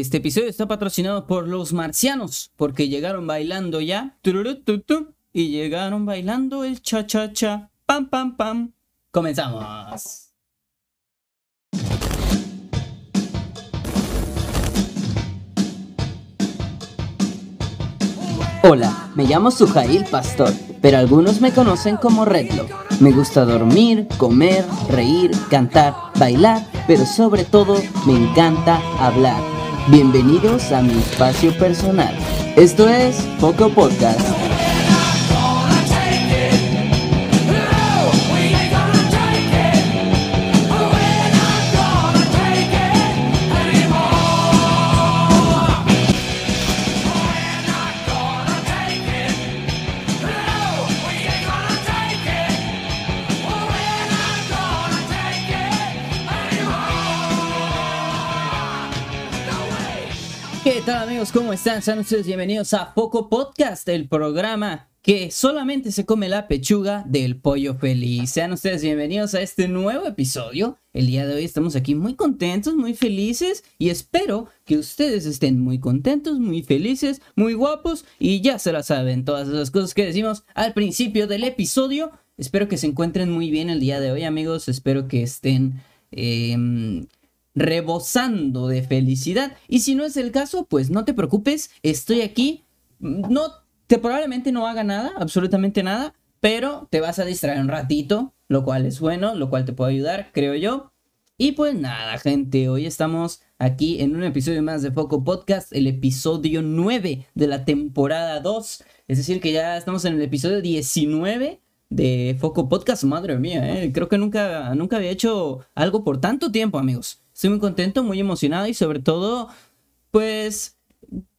Este episodio está patrocinado por los marcianos, porque llegaron bailando ya. Y llegaron bailando el cha-cha-cha. Pam, pam, pam. Comenzamos. Hola, me llamo Sujail Pastor, pero algunos me conocen como Redlo. Me gusta dormir, comer, reír, cantar, bailar, pero sobre todo me encanta hablar. Bienvenidos a mi espacio personal. Esto es Poco Podcast. ¿Cómo están? Sean ustedes bienvenidos a Poco Podcast, el programa que solamente se come la pechuga del pollo feliz. Sean ustedes bienvenidos a este nuevo episodio. El día de hoy estamos aquí muy contentos, muy felices y espero que ustedes estén muy contentos, muy felices, muy guapos y ya se la saben todas esas cosas que decimos al principio del episodio. Espero que se encuentren muy bien el día de hoy amigos, espero que estén... em, rebosando de felicidad. Y si no es el caso, pues no te preocupes, estoy aquí. No, te probablemente no haga nada, absolutamente nada, pero te vas a distraer un ratito, lo cual es bueno, lo cual te puede ayudar, creo yo. Y pues nada, gente, hoy estamos aquí en un episodio más de Foco Podcast, el episodio 9 de la temporada 2. Es decir, que ya estamos en el episodio 19 de Foco Podcast. Madre mía, ¿eh? creo que nunca, nunca había hecho algo por tanto tiempo, amigos. Estoy muy contento, muy emocionado y sobre todo, pues,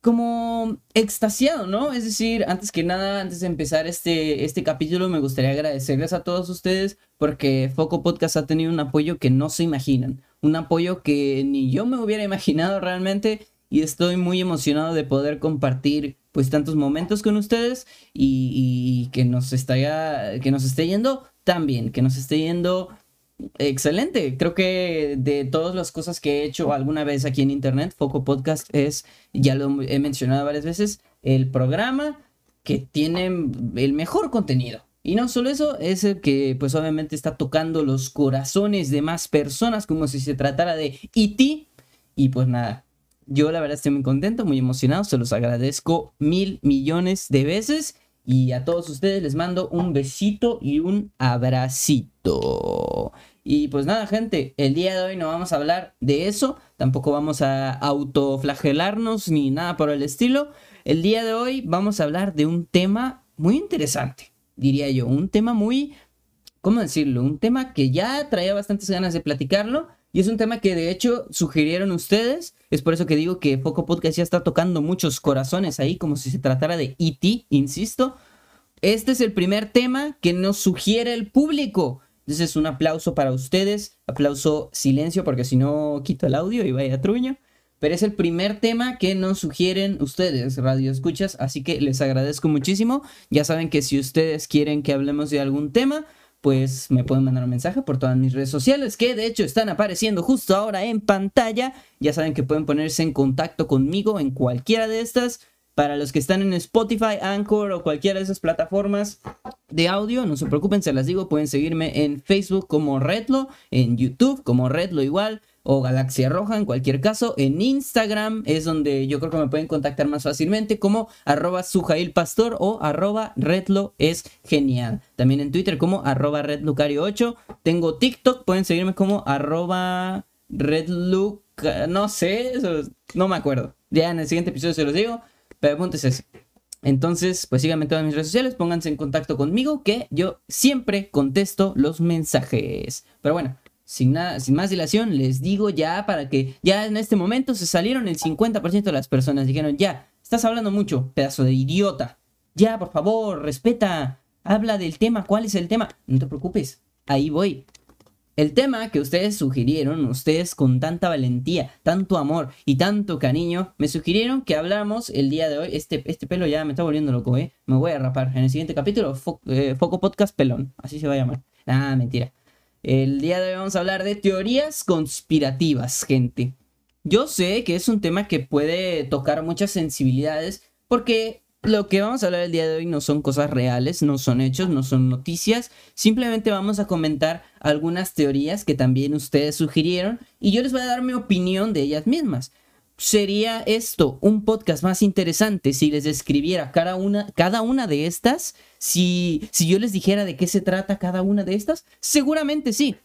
como extasiado, ¿no? Es decir, antes que nada, antes de empezar este, este capítulo, me gustaría agradecerles a todos ustedes porque Foco Podcast ha tenido un apoyo que no se imaginan. Un apoyo que ni yo me hubiera imaginado realmente y estoy muy emocionado de poder compartir pues tantos momentos con ustedes y, que nos está que nos esté yendo tan bien, que nos esté yendo Excelente, creo que de todas las cosas que he hecho alguna vez aquí en internet, Foco Podcast es, ya lo he mencionado varias veces, el programa que tiene el mejor contenido. Y no solo eso, es el que pues obviamente está tocando los corazones de más personas como si se tratara de E.T. Y pues nada, yo la verdad estoy muy contento, muy emocionado, se los agradezco mil millones de veces. Y a todos ustedes les mando un besito y un abracito. Y pues nada, gente, el día de hoy no vamos a hablar de eso, tampoco vamos a autoflagelarnos ni nada por el estilo. El día de hoy vamos a hablar de un tema muy interesante, diría yo, un tema muy, ¿cómo decirlo? Un tema que ya traía bastantes ganas de platicarlo y es un tema que de hecho sugirieron ustedes. Es por eso que digo que Foco Podcast ya está tocando muchos corazones ahí, como si se tratara de E.T., insisto. Este es el primer tema que nos sugiere el público. Entonces, un aplauso para ustedes. Aplauso silencio, porque si no quito el audio y vaya truño. Pero es el primer tema que nos sugieren ustedes, Radio Escuchas. Así que les agradezco muchísimo. Ya saben que si ustedes quieren que hablemos de algún tema, pues me pueden mandar un mensaje por todas mis redes sociales, que de hecho están apareciendo justo ahora en pantalla. Ya saben que pueden ponerse en contacto conmigo en cualquiera de estas. Para los que están en Spotify, Anchor o cualquiera de esas plataformas de audio, no se preocupen, se las digo, pueden seguirme en Facebook como Redlo, en YouTube como Redlo igual, o Galaxia Roja en cualquier caso. En Instagram es donde yo creo que me pueden contactar más fácilmente como arroba sujailpastor o arroba redlo es genial. También en Twitter como arroba redlucario8. Tengo TikTok, pueden seguirme como arroba redluc... No sé, no me acuerdo. Ya en el siguiente episodio se los digo. Pero el ese. Entonces, pues síganme en todas mis redes sociales, pónganse en contacto conmigo, que yo siempre contesto los mensajes. Pero bueno, sin, nada, sin más dilación, les digo ya para que ya en este momento se salieron el 50% de las personas. Dijeron, ya, estás hablando mucho, pedazo de idiota. Ya, por favor, respeta. Habla del tema, ¿cuál es el tema? No te preocupes, ahí voy. El tema que ustedes sugirieron, ustedes con tanta valentía, tanto amor y tanto cariño, me sugirieron que habláramos el día de hoy. Este, este pelo ya me está volviendo loco, ¿eh? Me voy a rapar. En el siguiente capítulo, eh, Foco Podcast Pelón. Así se va a llamar. Ah, mentira. El día de hoy vamos a hablar de teorías conspirativas, gente. yo sé que es un tema que puede tocar muchas sensibilidades porque lo que vamos a hablar el día de hoy no son cosas reales, no son hechos, no son noticias. Simplemente vamos a comentar algunas teorías que también ustedes sugirieron y yo les voy a dar mi opinión de ellas mismas. ¿Sería esto un podcast más interesante si les describiera cada una, cada una de estas? Si, si yo les dijera de qué se trata cada una de estas? Seguramente sí.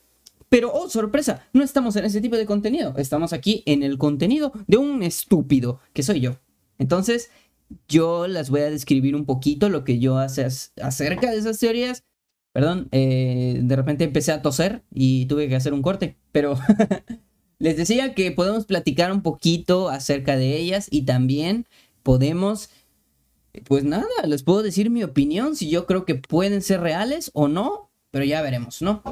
Pero, oh, sorpresa, no estamos en ese tipo de contenido. Estamos aquí en el contenido de un estúpido, que soy yo. Entonces, yo las voy a describir un poquito lo que yo hace acerca de esas teorías. Perdón, eh, de repente empecé a toser y tuve que hacer un corte, pero les decía que podemos platicar un poquito acerca de ellas y también podemos, pues nada, les puedo decir mi opinión si yo creo que pueden ser reales o no, pero ya veremos, ¿no?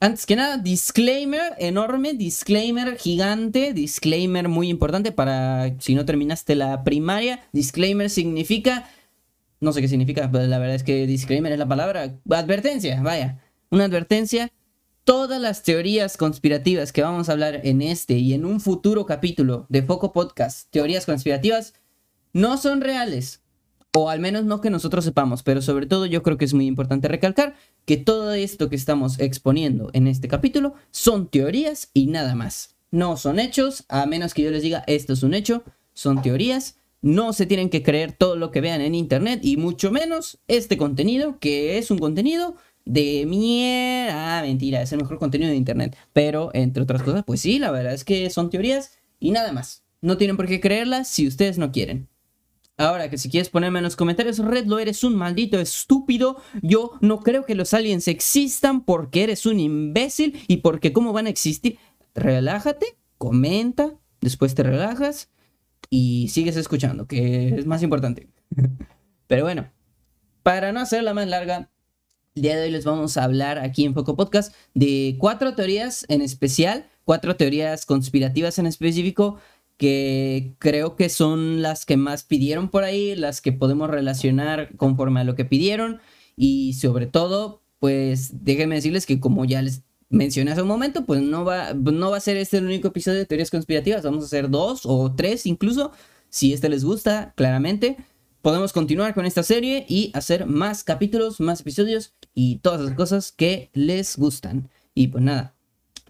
Antes que nada, disclaimer enorme, disclaimer gigante, disclaimer muy importante para si no terminaste la primaria. Disclaimer significa, no sé qué significa, pero la verdad es que disclaimer es la palabra, advertencia, vaya, una advertencia. Todas las teorías conspirativas que vamos a hablar en este y en un futuro capítulo de Foco Podcast, teorías conspirativas, no son reales o al menos no que nosotros sepamos, pero sobre todo yo creo que es muy importante recalcar que todo esto que estamos exponiendo en este capítulo son teorías y nada más. No son hechos, a menos que yo les diga esto es un hecho, son teorías. No se tienen que creer todo lo que vean en internet y mucho menos este contenido, que es un contenido de mierda. Ah, mentira, es el mejor contenido de internet. Pero entre otras cosas, pues sí, la verdad es que son teorías y nada más. No tienen por qué creerlas si ustedes no quieren. Ahora que si quieres ponerme en los comentarios, Red, lo eres un maldito estúpido. Yo no creo que los aliens existan porque eres un imbécil y porque cómo van a existir. Relájate, comenta, después te relajas y sigues escuchando, que es más importante. Pero bueno, para no hacerla más larga, el día de hoy les vamos a hablar aquí en Foco Podcast de cuatro teorías en especial, cuatro teorías conspirativas en específico que creo que son las que más pidieron por ahí, las que podemos relacionar conforme a lo que pidieron y sobre todo, pues déjenme decirles que como ya les mencioné hace un momento, pues no va, no va a ser este el único episodio de teorías conspirativas, vamos a hacer dos o tres incluso, si este les gusta, claramente. Podemos continuar con esta serie y hacer más capítulos, más episodios y todas las cosas que les gustan. Y pues nada,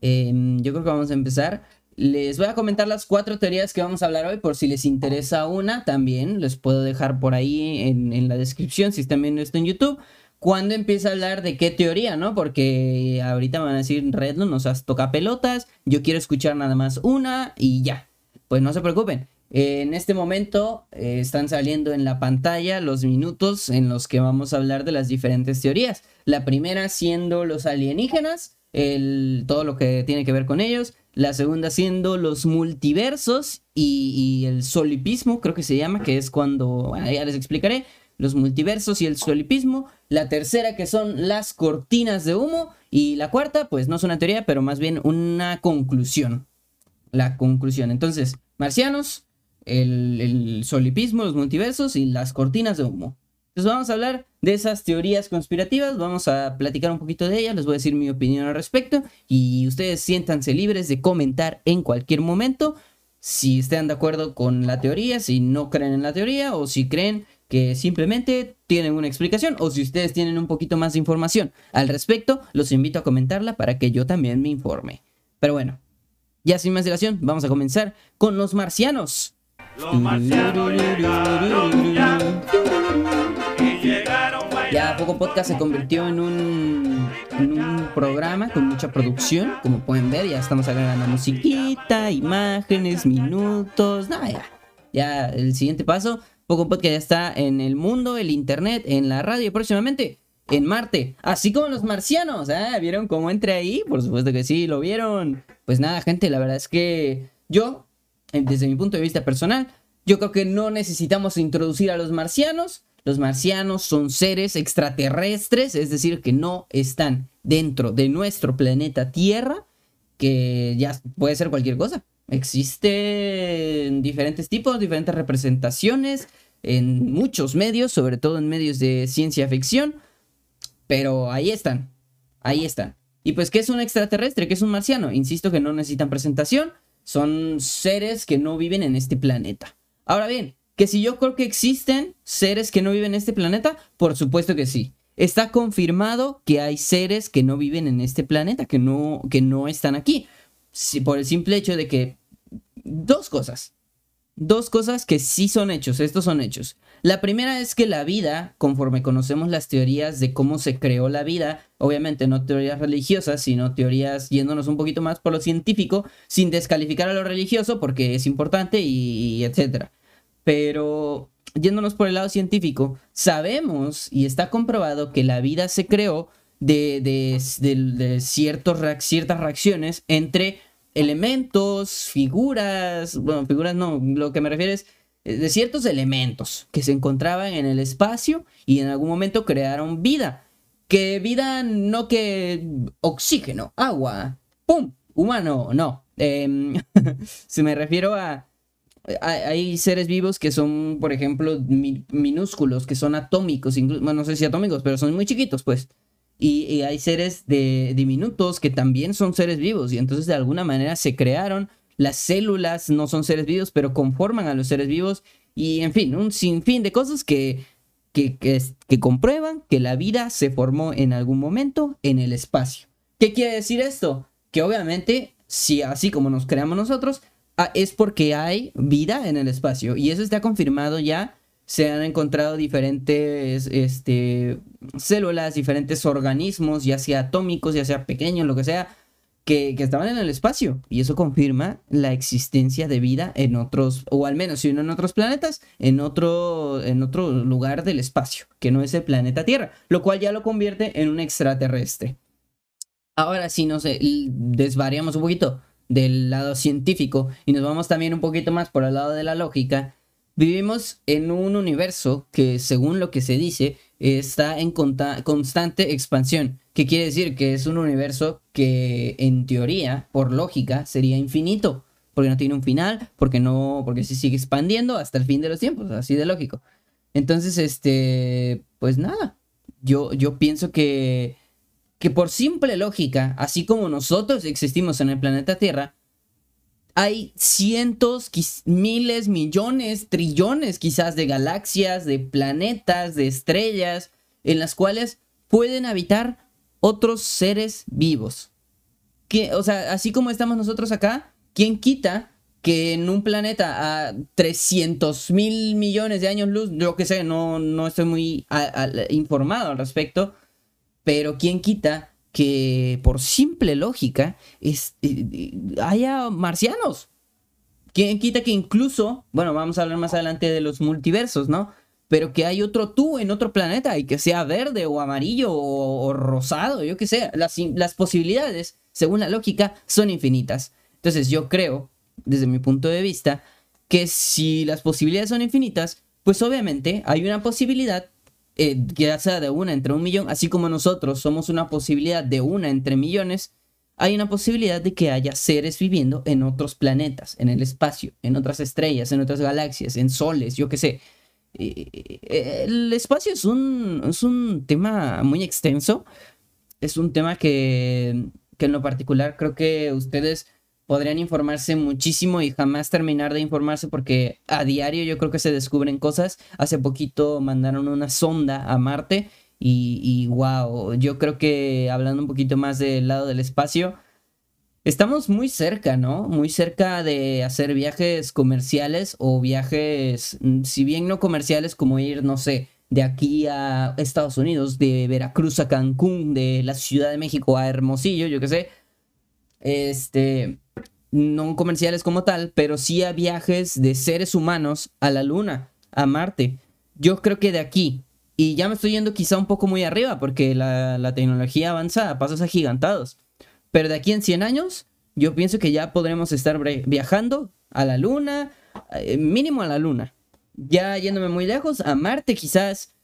em, yo creo que vamos a empezar. Les voy a comentar las cuatro teorías que vamos a hablar hoy por si les interesa una también. Les puedo dejar por ahí en, la descripción si están viendo esto en YouTube. Cuando empieza a hablar de qué teoría, ¿no? Porque ahorita me van a decir, Red, no nos toca pelotas, yo quiero escuchar nada más una y ya. Pues no se preocupen. En este momento eh, están saliendo en la pantalla los minutos en los que vamos a hablar de las diferentes teorías. La primera siendo los alienígenas, todo lo que tiene que ver con ellos. La segunda siendo los multiversos y, el solipismo, creo que se llama, que es cuando, bueno, ya les explicaré, los multiversos y el solipismo. La tercera que son las cortinas de humo. Y la cuarta, pues no es una teoría, pero más bien una conclusión. La conclusión. Entonces, marcianos, el, solipismo, los multiversos y las cortinas de humo. Entonces vamos a hablar de esas teorías conspirativas, vamos a platicar un poquito de ellas, les voy a decir mi opinión al respecto y ustedes siéntanse libres de comentar en cualquier momento si estén de acuerdo con la teoría, si no creen en la teoría o si creen que simplemente tienen una explicación o si ustedes tienen un poquito más de información al respecto, los invito a comentarla para que yo también me informe. Pero bueno, ya sin más dilación, vamos a comenzar con los marcianos. Ya Poco Podcast se convirtió en un, un programa con mucha producción. Como pueden ver, ya estamos agregando musiquita, imágenes, minutos. Nada, ya. Ya el siguiente paso. Poco Podcast ya está en el mundo, el internet, en la radio y próximamente en Marte. Así como los marcianos. ¿eh? ¿Vieron cómo entré ahí? Por supuesto que sí, lo vieron. Pues nada, gente, la verdad es que yo, desde mi punto de vista personal, yo creo que no necesitamos introducir a los marcianos. Los marcianos son seres extraterrestres, es decir, que no están dentro de nuestro planeta Tierra, que ya puede ser cualquier cosa. Existen diferentes tipos, diferentes representaciones en muchos medios, sobre todo en medios de ciencia ficción, pero ahí están, ahí están. Y pues, ¿qué es un extraterrestre? ¿Qué es un marciano? Insisto que no necesitan presentación, son seres que no viven en este planeta. Ahora bien, que si yo creo que existen seres que no viven en este planeta, por supuesto que sí. Está confirmado que hay seres que no viven en este planeta, que no, que no están aquí. por el simple hecho de que... Dos cosas. Dos cosas que sí son hechos, estos son hechos. La primera es que la vida, conforme conocemos las teorías de cómo se creó la vida, obviamente no teorías religiosas, sino teorías yéndonos un poquito más por lo científico, sin descalificar a lo religioso porque es importante y, etcétera. Pero yéndonos por el lado científico, sabemos y está comprobado que la vida se creó de, de, ciertas reacciones entre elementos, figuras, bueno, figuras no, lo que me refiero es eh, de ciertos elementos que se encontraban en el espacio y en algún momento crearon vida. Que vida no que oxígeno, agua, ¡pum! Humano, no. Eh, se me refiero a hay, seres vivos que son, por ejemplo, minúsculos, que son atómicos, bueno, no sé si atómicos, pero son muy chiquitos, pues. Y, hay seres de diminutos que también son seres vivos y entonces de alguna manera se crearon. Las células no son seres vivos, pero conforman a los seres vivos y, en fin, un sinfín de cosas que, que, que, que comprueban que la vida se formó en algún momento en el espacio. ¿Qué quiere decir esto? Que obviamente, si así como nos creamos nosotros, Ah, es porque hay vida en el espacio. Y eso está confirmado ya. Se han encontrado diferentes este, células, diferentes organismos, ya sea atómicos, ya sea pequeños, lo que sea, que, estaban en el espacio. Y eso confirma la existencia de vida en otros, o al menos si no en otros planetas, en otro, en otro lugar del espacio, que no es el planeta Tierra, lo cual ya lo convierte en un extraterrestre. Ahora sí, no sé, desvariamos un poquito del lado científico y nos vamos también un poquito más por el lado de la lógica, vivimos en un universo que según lo que se dice está en constante expansión. ¿Qué quiere decir? Que es un universo que en teoría, por lógica, sería infinito. Porque no tiene un final, porque no, porque se sigue expandiendo hasta el fin de los tiempos, así de lógico. Entonces, este, pues nada, yo, yo pienso que que por simple lógica, así como nosotros existimos en el planeta Tierra, hay cientos, miles, millones, trillones quizás de galaxias, de planetas, de estrellas, en las cuales pueden habitar otros seres vivos. Que, o sea, así como estamos nosotros acá, ¿quién quita que en un planeta a 300 mil millones de años luz, yo que sé, no, no estoy muy informado al respecto, pero ¿quién quita que por simple lógica es, eh, eh, haya marcianos? ¿Quién quita que incluso, bueno, vamos a hablar más adelante de los multiversos, ¿no? Pero que hay otro tú en otro planeta y que sea verde o amarillo o, rosado, yo qué sé. Las, las posibilidades, según la lógica, son infinitas. Entonces yo creo, desde mi punto de vista, que si las posibilidades son infinitas, pues obviamente hay una posibilidad eh, ya sea de una entre un millón, así como nosotros somos una posibilidad de una entre millones, hay una posibilidad de que haya seres viviendo en otros planetas, en el espacio, en otras estrellas, en otras galaxias, en soles, yo qué sé. Eh, el espacio es un, es un tema muy extenso, es un tema que, que en lo particular creo que ustedes podrían informarse muchísimo y jamás terminar de informarse porque a diario yo creo que se descubren cosas. Hace poquito mandaron una sonda a Marte y, y wow, yo creo que hablando un poquito más del lado del espacio, estamos muy cerca, ¿no? Muy cerca de hacer viajes comerciales o viajes, mm, si bien no comerciales, como ir, no sé, de aquí a Estados Unidos, de Veracruz a Cancún, de la Ciudad de México a Hermosillo, yo qué sé. Este, no comerciales como tal, pero sí a viajes de seres humanos a la Luna, a Marte. Yo creo que de aquí, y ya me estoy yendo quizá un poco muy arriba, porque la, tecnología avanza a pasos agigantados, pero de aquí en 100 años, yo pienso que ya podremos estar viajando a la Luna, eh, mínimo a la Luna. Ya yéndome muy lejos, a Marte quizás,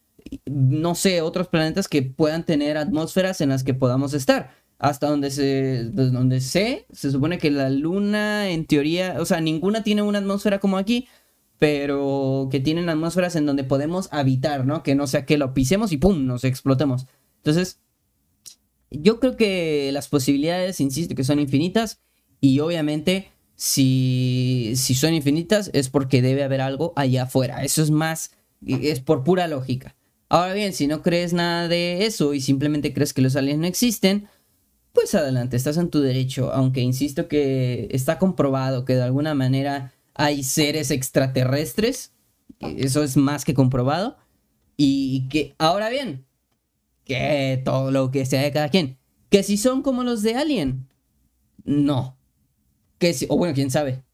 no sé, otros planetas que puedan tener atmósferas en las que podamos estar hasta donde se donde sé, se supone que la luna en teoría, o sea, ninguna tiene una atmósfera como aquí, pero que tienen atmósferas en donde podemos habitar, ¿no? Que no sea que lo pisemos y pum, nos explotemos. Entonces, yo creo que las posibilidades, insisto, que son infinitas y obviamente si, si son infinitas es porque debe haber algo allá afuera. Eso es más, es por pura lógica. Ahora bien, si no crees nada de eso y simplemente crees que los aliens no existen, pues adelante, estás en tu derecho, aunque insisto que está comprobado que de alguna manera hay seres extraterrestres, eso es más que comprobado, y que ahora bien, que todo lo que sea de cada quien, que si son como los de Alien, no, que si, o bueno, quién sabe,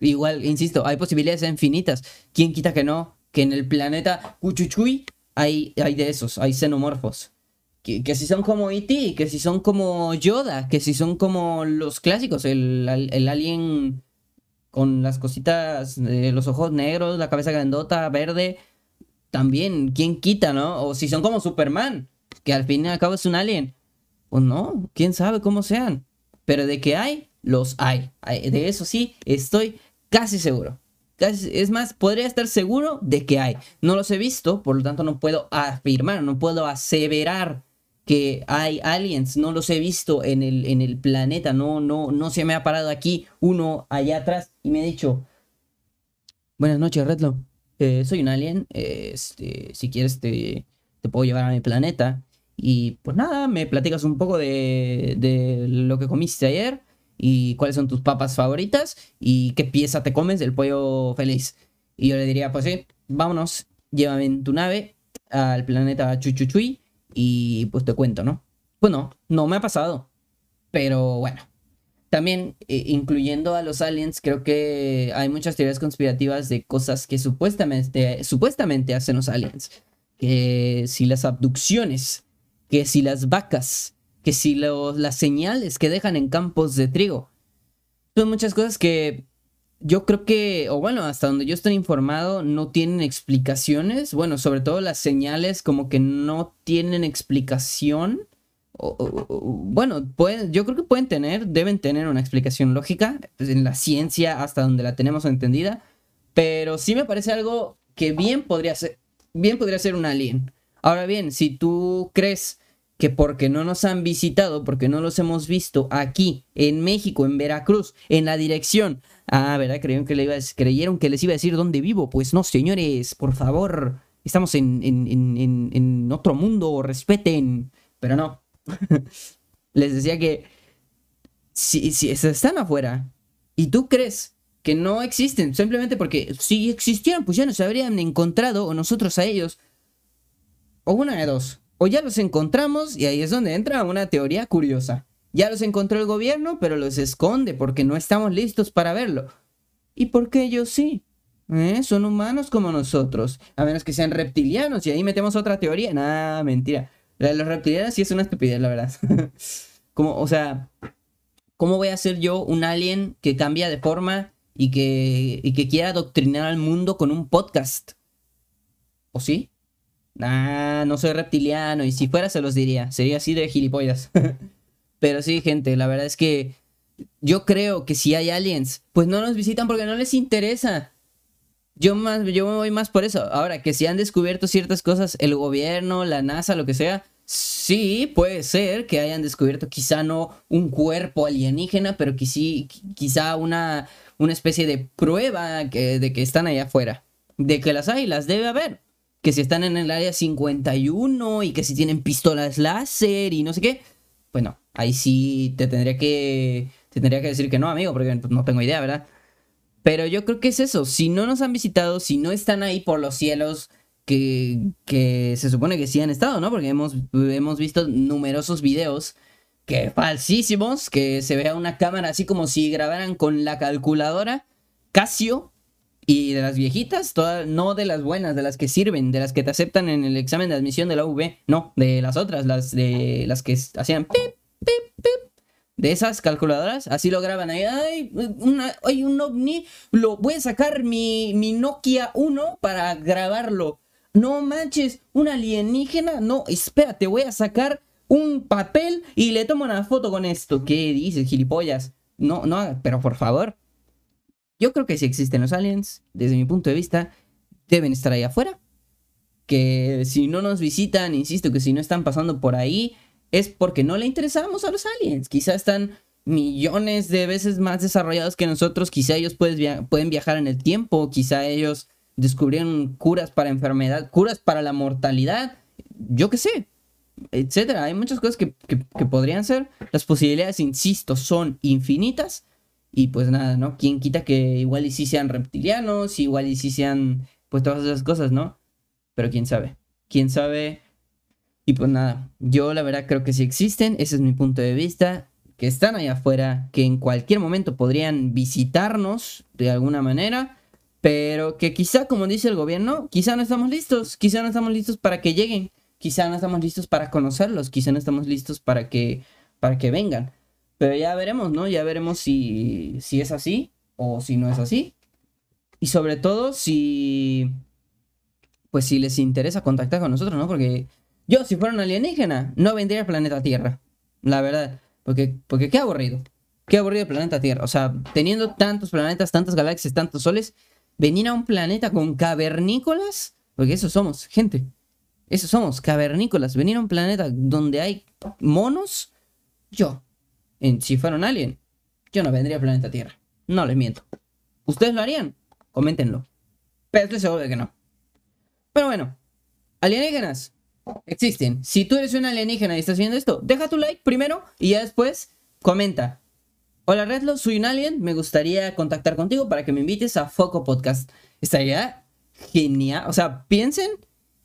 igual, insisto, hay posibilidades infinitas, quién quita que no, que en el planeta Cuchuchuy hay, hay de esos, hay xenomorfos. Que, si son como E.T., que si son como Yoda, que si son como los clásicos, el, alien con las cositas, los ojos negros, la cabeza grandota, verde, también, ¿quién quita, no? O si son como Superman, que al fin y al cabo es un alien. Pues no, quién sabe cómo sean. Pero de que hay, los hay. De eso sí, estoy casi seguro. es más, podría estar seguro de que hay. No los he visto, por lo tanto no puedo afirmar, no puedo aseverar que hay aliens, no los he visto en el, en el planeta, no, no, no se me ha parado aquí uno allá atrás y me ha dicho, buenas noches, Redlo, eh, soy un alien, este, si quieres te, te, puedo llevar a mi planeta. Y pues nada, me platicas un poco de, de lo que comiste ayer y cuáles son tus papas favoritas y qué pieza te comes del pollo feliz. Y yo le diría, pues sí, vámonos, llévame en tu nave al planeta Chuchuchui y pues te cuento, ¿no? Pues no, me ha pasado. Pero bueno. También, eh, incluyendo a los aliens, creo que hay muchas teorías conspirativas de cosas que supuestamente, supuestamente hacen los aliens. Que si las abducciones, que si las vacas, que si las señales que dejan en campos de trigo. Son muchas cosas que yo creo que, o bueno, hasta donde yo estoy informado, no tienen explicaciones. Bueno, sobre todo las señales como que no tienen explicación. bueno, yo creo que pueden tener, deben tener una explicación lógica pues, en la ciencia hasta donde la tenemos entendida. Pero sí me parece algo que bien podría ser, bien podría ser un alien. Ahora bien, si tú crees que porque no nos han visitado, porque no los hemos visto aquí, en México, en Veracruz, en la dirección. Ah, ¿verdad? Creyeron que, le creyeron que les iba a decir dónde vivo. Pues no, señores, por favor. Estamos en otro mundo, respeten. Pero no. les decía que si, si están afuera y tú crees que no existen, simplemente porque si existieran, pues ya nos habrían encontrado o nosotros a ellos. O una de dos o ya los encontramos y ahí es donde entra una teoría curiosa. Ya los encontró el gobierno, pero los esconde porque no estamos listos para verlo. ¿Y por qué ellos sí? ¿Eh? Son humanos como nosotros, a menos que sean reptilianos y ahí metemos otra teoría. Nah, mentira. Los reptilianos sí es una estupidez, la verdad. como, o sea, ¿cómo voy a ser yo un alien que cambia de forma y que, y que quiera adoctrinar al mundo con un podcast? ¿O sí? Ah, no soy reptiliano. Y si fuera, se los diría. Sería así de gilipollas. Pero sí, gente, la verdad es que yo creo que si hay aliens, pues no nos visitan porque no les interesa. Yo, más, yo me voy más por eso. Ahora, que si han descubierto ciertas cosas, el gobierno, la NASA, lo que sea, sí, puede ser que hayan descubierto quizá no un cuerpo alienígena, pero quizá una, una especie de prueba de que están allá afuera. De que las hay, las debe haber que si están en el área 51 y que si tienen pistolas láser y no sé qué, pues no, ahí sí te tendría que, te tendría que decir que no, amigo, porque pues, no tengo idea, ¿verdad? Pero yo creo que es eso, si no nos han visitado, si no están ahí por los cielos, que, que se supone que sí han estado, ¿no? Porque hemos, hemos visto numerosos videos que falsísimos, que se vea una cámara así como si grabaran con la calculadora Casio y de las viejitas, todas, no de las buenas, de las que sirven, de las que te aceptan en el examen de admisión de la UV, no, de las otras, las de las que hacían pip, pip, pip, de esas calculadoras, así lo graban ahí, hay un ovni, lo voy a sacar mi, mi Nokia 1 para grabarlo. No manches, un alienígena, no, espérate, voy a sacar un papel y le tomo una foto con esto. ¿Qué dices, gilipollas? No, no, pero por favor, yo creo que si existen los aliens, desde mi punto de vista, deben estar ahí afuera. Que si no nos visitan, insisto, que si no están pasando por ahí, es porque no le interesamos a los aliens. Quizá están millones de veces más desarrollados que nosotros. Quizá ellos pueden viajar en el tiempo, quizá ellos descubrieron curas para enfermedad, curas para la mortalidad, yo qué sé, etcétera. Hay muchas cosas que, podrían ser. Las posibilidades, insisto, son infinitas. Y pues nada, ¿no? ¿Quién quita que igual y sí sean reptilianos, igual y sí sean, pues todas esas cosas, ¿no? Pero quién sabe. Quién sabe. Y pues nada, yo la verdad creo que sí existen, ese es mi punto de vista que están allá afuera, que en cualquier momento podrían visitarnos de alguna manera, pero que quizá, como dice el gobierno, quizá no estamos listos, quizá no estamos listos para que lleguen, quizá no estamos listos para conocerlos, quizá no estamos listos para que, para que vengan. Pero ya veremos, ¿no? Ya veremos si, si es así o si no es así. Y sobre todo si, pues si les interesa contactar con nosotros, ¿no? Porque yo, si fuera un alienígena, no vendría al planeta Tierra, la verdad. Porque, porque qué aburrido. Qué aburrido el planeta Tierra. O sea, teniendo tantos planetas, tantas galaxias, tantos soles, venir a un planeta con cavernícolas. Porque eso somos, gente. Eso somos, cavernícolas. Venir a un planeta donde hay monos. Yo, en, si fuera un alien, yo no vendría al planeta Tierra. No les miento. ¿Ustedes lo harían? Coméntenlo. Pero estoy seguro de que no. Pero bueno, alienígenas, existen. Si tú eres un alienígena y estás viendo esto, deja tu like primero y ya después comenta. Hola Redlo, soy un alien, me gustaría contactar contigo para que me invites a Foco Podcast. Estaría genial. O sea, piensen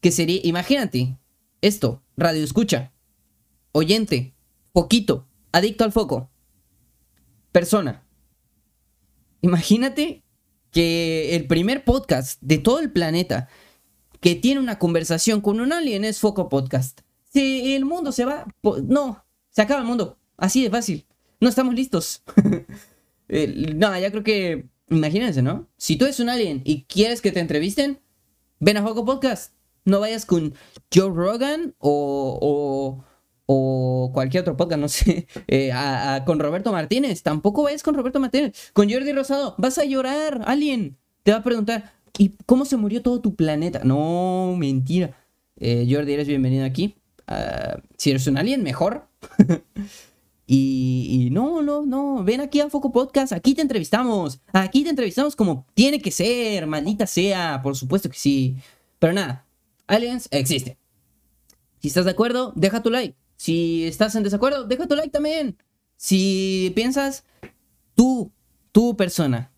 que sería, imagínate, esto, radio escucha, oyente, poquito, adicto al foco, persona. Imagínate que el primer podcast de todo el planeta que tiene una conversación con un alien es Foco Podcast. Si el mundo se va, no, se acaba el mundo. Así de fácil. No estamos listos. no, ya creo que, imagínense, ¿no? Si tú eres un alien y quieres que te entrevisten, ven a Foco Podcast. No vayas con Joe Rogan o, o, cualquier otro podcast, no sé, eh, con Roberto Martínez. Tampoco vayas con Roberto Martínez. Con Jordi Rosado, vas a llorar, alien. Te va a preguntar, ¿Y cómo se murió todo tu planeta? No, mentira. Eh, Jordi, eres bienvenido aquí. Ah, si eres un alien, mejor. y, no, no, no. Ven aquí a Foco Podcast. Aquí te entrevistamos. Aquí te entrevistamos como tiene que ser, maldita sea. Por supuesto que sí. Pero nada, aliens existen. Si estás de acuerdo, deja tu like. Si estás en desacuerdo, deja tu like también. Si piensas, tú, tu persona,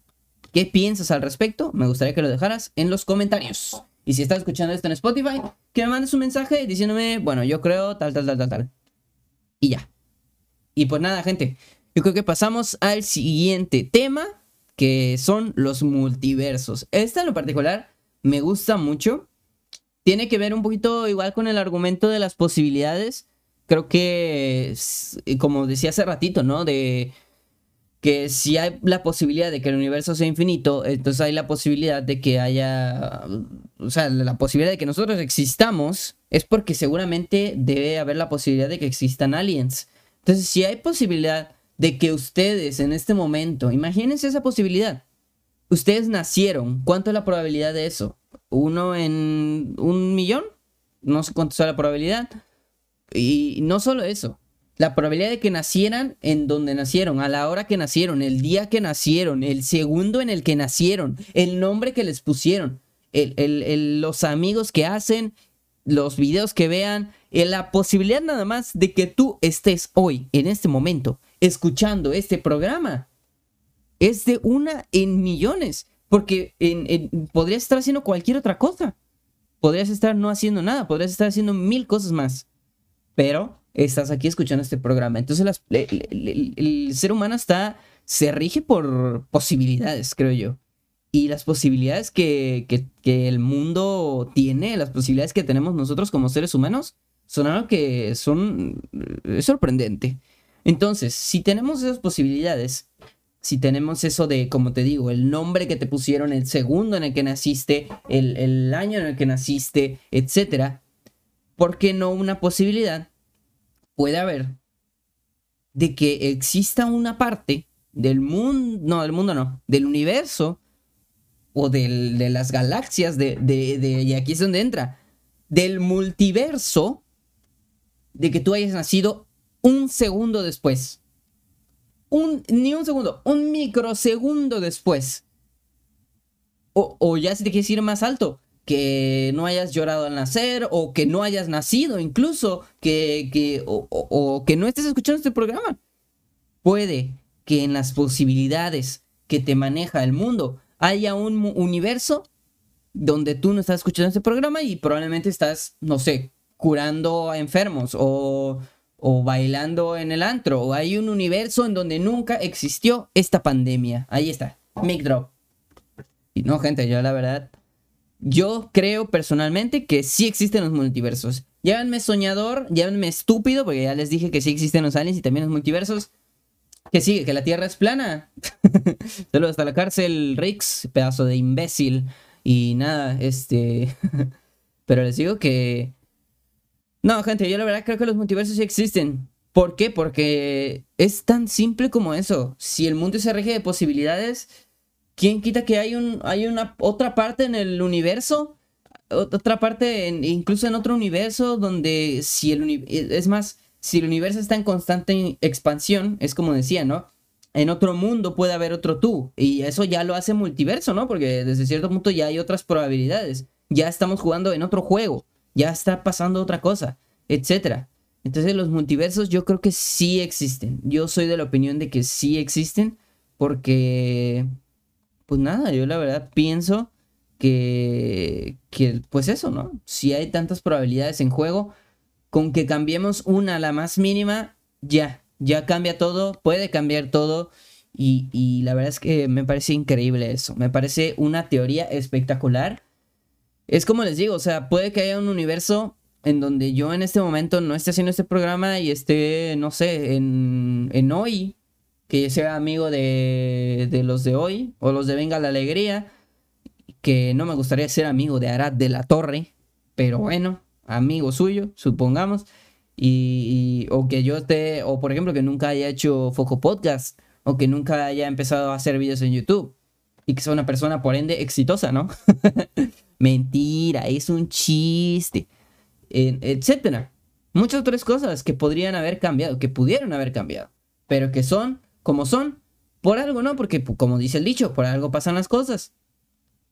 ¿Qué piensas al respecto? Me gustaría que lo dejaras en los comentarios. Y si estás escuchando esto en Spotify, que me mandes un mensaje diciéndome, bueno, yo creo tal, tal, tal, tal, tal. Y ya. Y pues nada, gente. Yo creo que pasamos al siguiente tema, que son los multiversos. Esta en lo particular me gusta mucho. Tiene que ver un poquito igual con el argumento de las posibilidades. Creo que, como decía hace ratito, ¿no? De que si hay la posibilidad de que el universo sea infinito, entonces hay la posibilidad de que haya, o sea, la posibilidad de que nosotros existamos es porque seguramente debe haber la posibilidad de que existan aliens. Entonces, si hay posibilidad de que ustedes en este momento, imagínense esa posibilidad, ustedes nacieron, ¿cuánto es la probabilidad de eso? ¿Uno en un millón? No sé cuánto es la probabilidad. Y no solo eso, la probabilidad de que nacieran en donde nacieron, a la hora que nacieron, el día que nacieron, el segundo en el que nacieron, el nombre que les pusieron, los amigos que hacen, los videos que vean, eh, la posibilidad nada más de que tú estés hoy, en este momento, escuchando este programa, es de una en millones, porque podrías estar haciendo cualquier otra cosa, podrías estar no haciendo nada, podrías estar haciendo mil cosas más, pero estás aquí escuchando este programa. Entonces el, ser humano está, se rige por posibilidades, creo yo. Y las posibilidades que, que, el mundo tiene, las posibilidades que tenemos nosotros como seres humanos, son algo que son es sorprendente. Entonces, si tenemos esas posibilidades, si tenemos eso de, como te digo, el nombre que te pusieron, el segundo en el que naciste, el, el año en el que naciste, etcétera, ¿por qué no una posibilidad puede haber de que exista una parte del mundo, no, del mundo no, del universo o de las galaxias, de, de, y aquí es donde entra, del multiverso, de que tú hayas nacido un segundo después. un, ni un segundo, un microsegundo después. O, ya si te quieres ir más alto, que no hayas llorado al nacer, o que no hayas nacido incluso, que, que o, que no estés escuchando este programa. Puede que en las posibilidades que te maneja el mundo haya un universo donde tú no estás escuchando este programa y probablemente estás, no sé, curando a enfermos o, o bailando en el antro. O hay un universo en donde nunca existió esta pandemia. Ahí está, mic drop. Y no, gente, yo la verdad, yo creo personalmente que sí existen los multiversos. Llámenme soñador, llámenme estúpido, porque ya les dije que sí existen los aliens y también los multiversos. Que sigue, que la Tierra es plana. Saludos hasta la cárcel, Rix, pedazo de imbécil. Y nada, este... Pero les digo que... No, gente, yo la verdad creo que los multiversos sí existen. ¿Por qué? Porque es tan simple como eso. Si el mundo se rige de posibilidades, ¿quién quita que hay, un, hay una otra parte en el universo? Otra parte, incluso en otro universo, donde si el es más, si el universo está en constante expansión, es como decía, ¿no? En otro mundo puede haber otro tú. Y eso ya lo hace multiverso, ¿no? Porque desde cierto punto ya hay otras probabilidades. Ya estamos jugando en otro juego. Ya está pasando otra cosa, etc. Entonces los multiversos yo creo que sí existen. Yo soy de la opinión de que sí existen. Porque, pues nada, yo la verdad pienso que, pues eso, ¿no? Si hay tantas probabilidades en juego, con que cambiemos una a la más mínima, ya, ya cambia todo, puede cambiar todo. Y, la verdad es que me parece increíble eso. Me parece una teoría espectacular. Es como les digo, o sea, puede que haya un universo en donde yo en este momento no esté haciendo este programa y esté, no sé, en, en hoy, que sea amigo de, de los de hoy o los de Venga la Alegría, que no me gustaría ser amigo de Arad de la Torre, pero bueno, amigo suyo, supongamos, y, o que yo esté, o por ejemplo que nunca haya hecho Foco Podcast, o que nunca haya empezado a hacer videos en YouTube, y que sea una persona por ende exitosa, ¿no? Mentira, es un chiste, etcétera. Muchas otras cosas que podrían haber cambiado, que pudieron haber cambiado, pero que son como son, por algo, ¿no? Porque como dice el dicho, por algo pasan las cosas.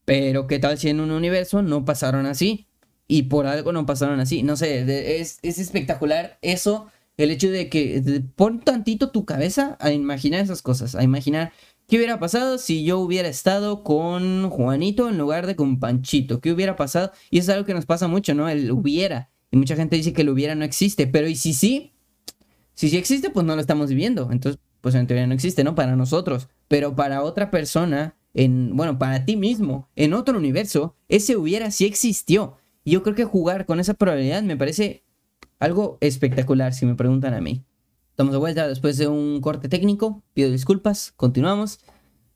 Pero qué tal si en un universo no pasaron así y por algo no pasaron así. No sé, es, espectacular eso, el hecho de que pon tantito tu cabeza a imaginar esas cosas, a imaginar qué hubiera pasado si yo hubiera estado con Juanito en lugar de con Panchito, qué hubiera pasado. Y es algo que nos pasa mucho, ¿no? El hubiera. Y mucha gente dice que el hubiera no existe, pero ¿y si sí? Si sí existe, pues no lo estamos viviendo. Entonces, pues en teoría no existe, ¿no? Para nosotros. Pero para otra persona, en, bueno, para ti mismo, en otro universo, ese hubiera sí existió. Y yo creo que jugar con esa probabilidad me parece algo espectacular, si me preguntan a mí. Estamos de vuelta después de un corte técnico. Pido disculpas. Continuamos.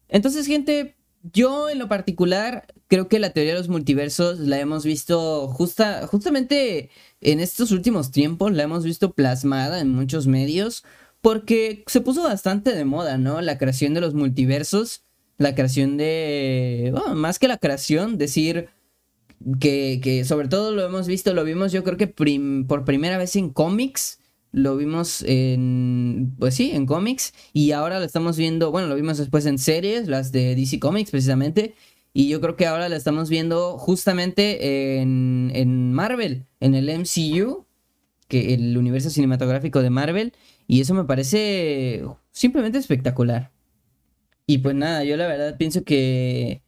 Entonces, gente, yo en lo particular creo que la teoría de los multiversos la hemos visto justa, justamente en estos últimos tiempos, la hemos visto plasmada en muchos medios porque se puso bastante de moda, ¿no? La creación de los multiversos, la creación de... Bueno, más que la creación, decir que, sobre todo lo hemos visto, lo vimos yo creo que por primera vez en cómics, lo vimos en, pues sí, en cómics, y ahora lo estamos viendo, bueno, lo vimos después en series, las de DC Comics precisamente, y yo creo que ahora lo estamos viendo justamente en, en Marvel, en el MCU, que el universo cinematográfico de Marvel, y eso me parece simplemente espectacular. Y pues nada, yo la verdad pienso que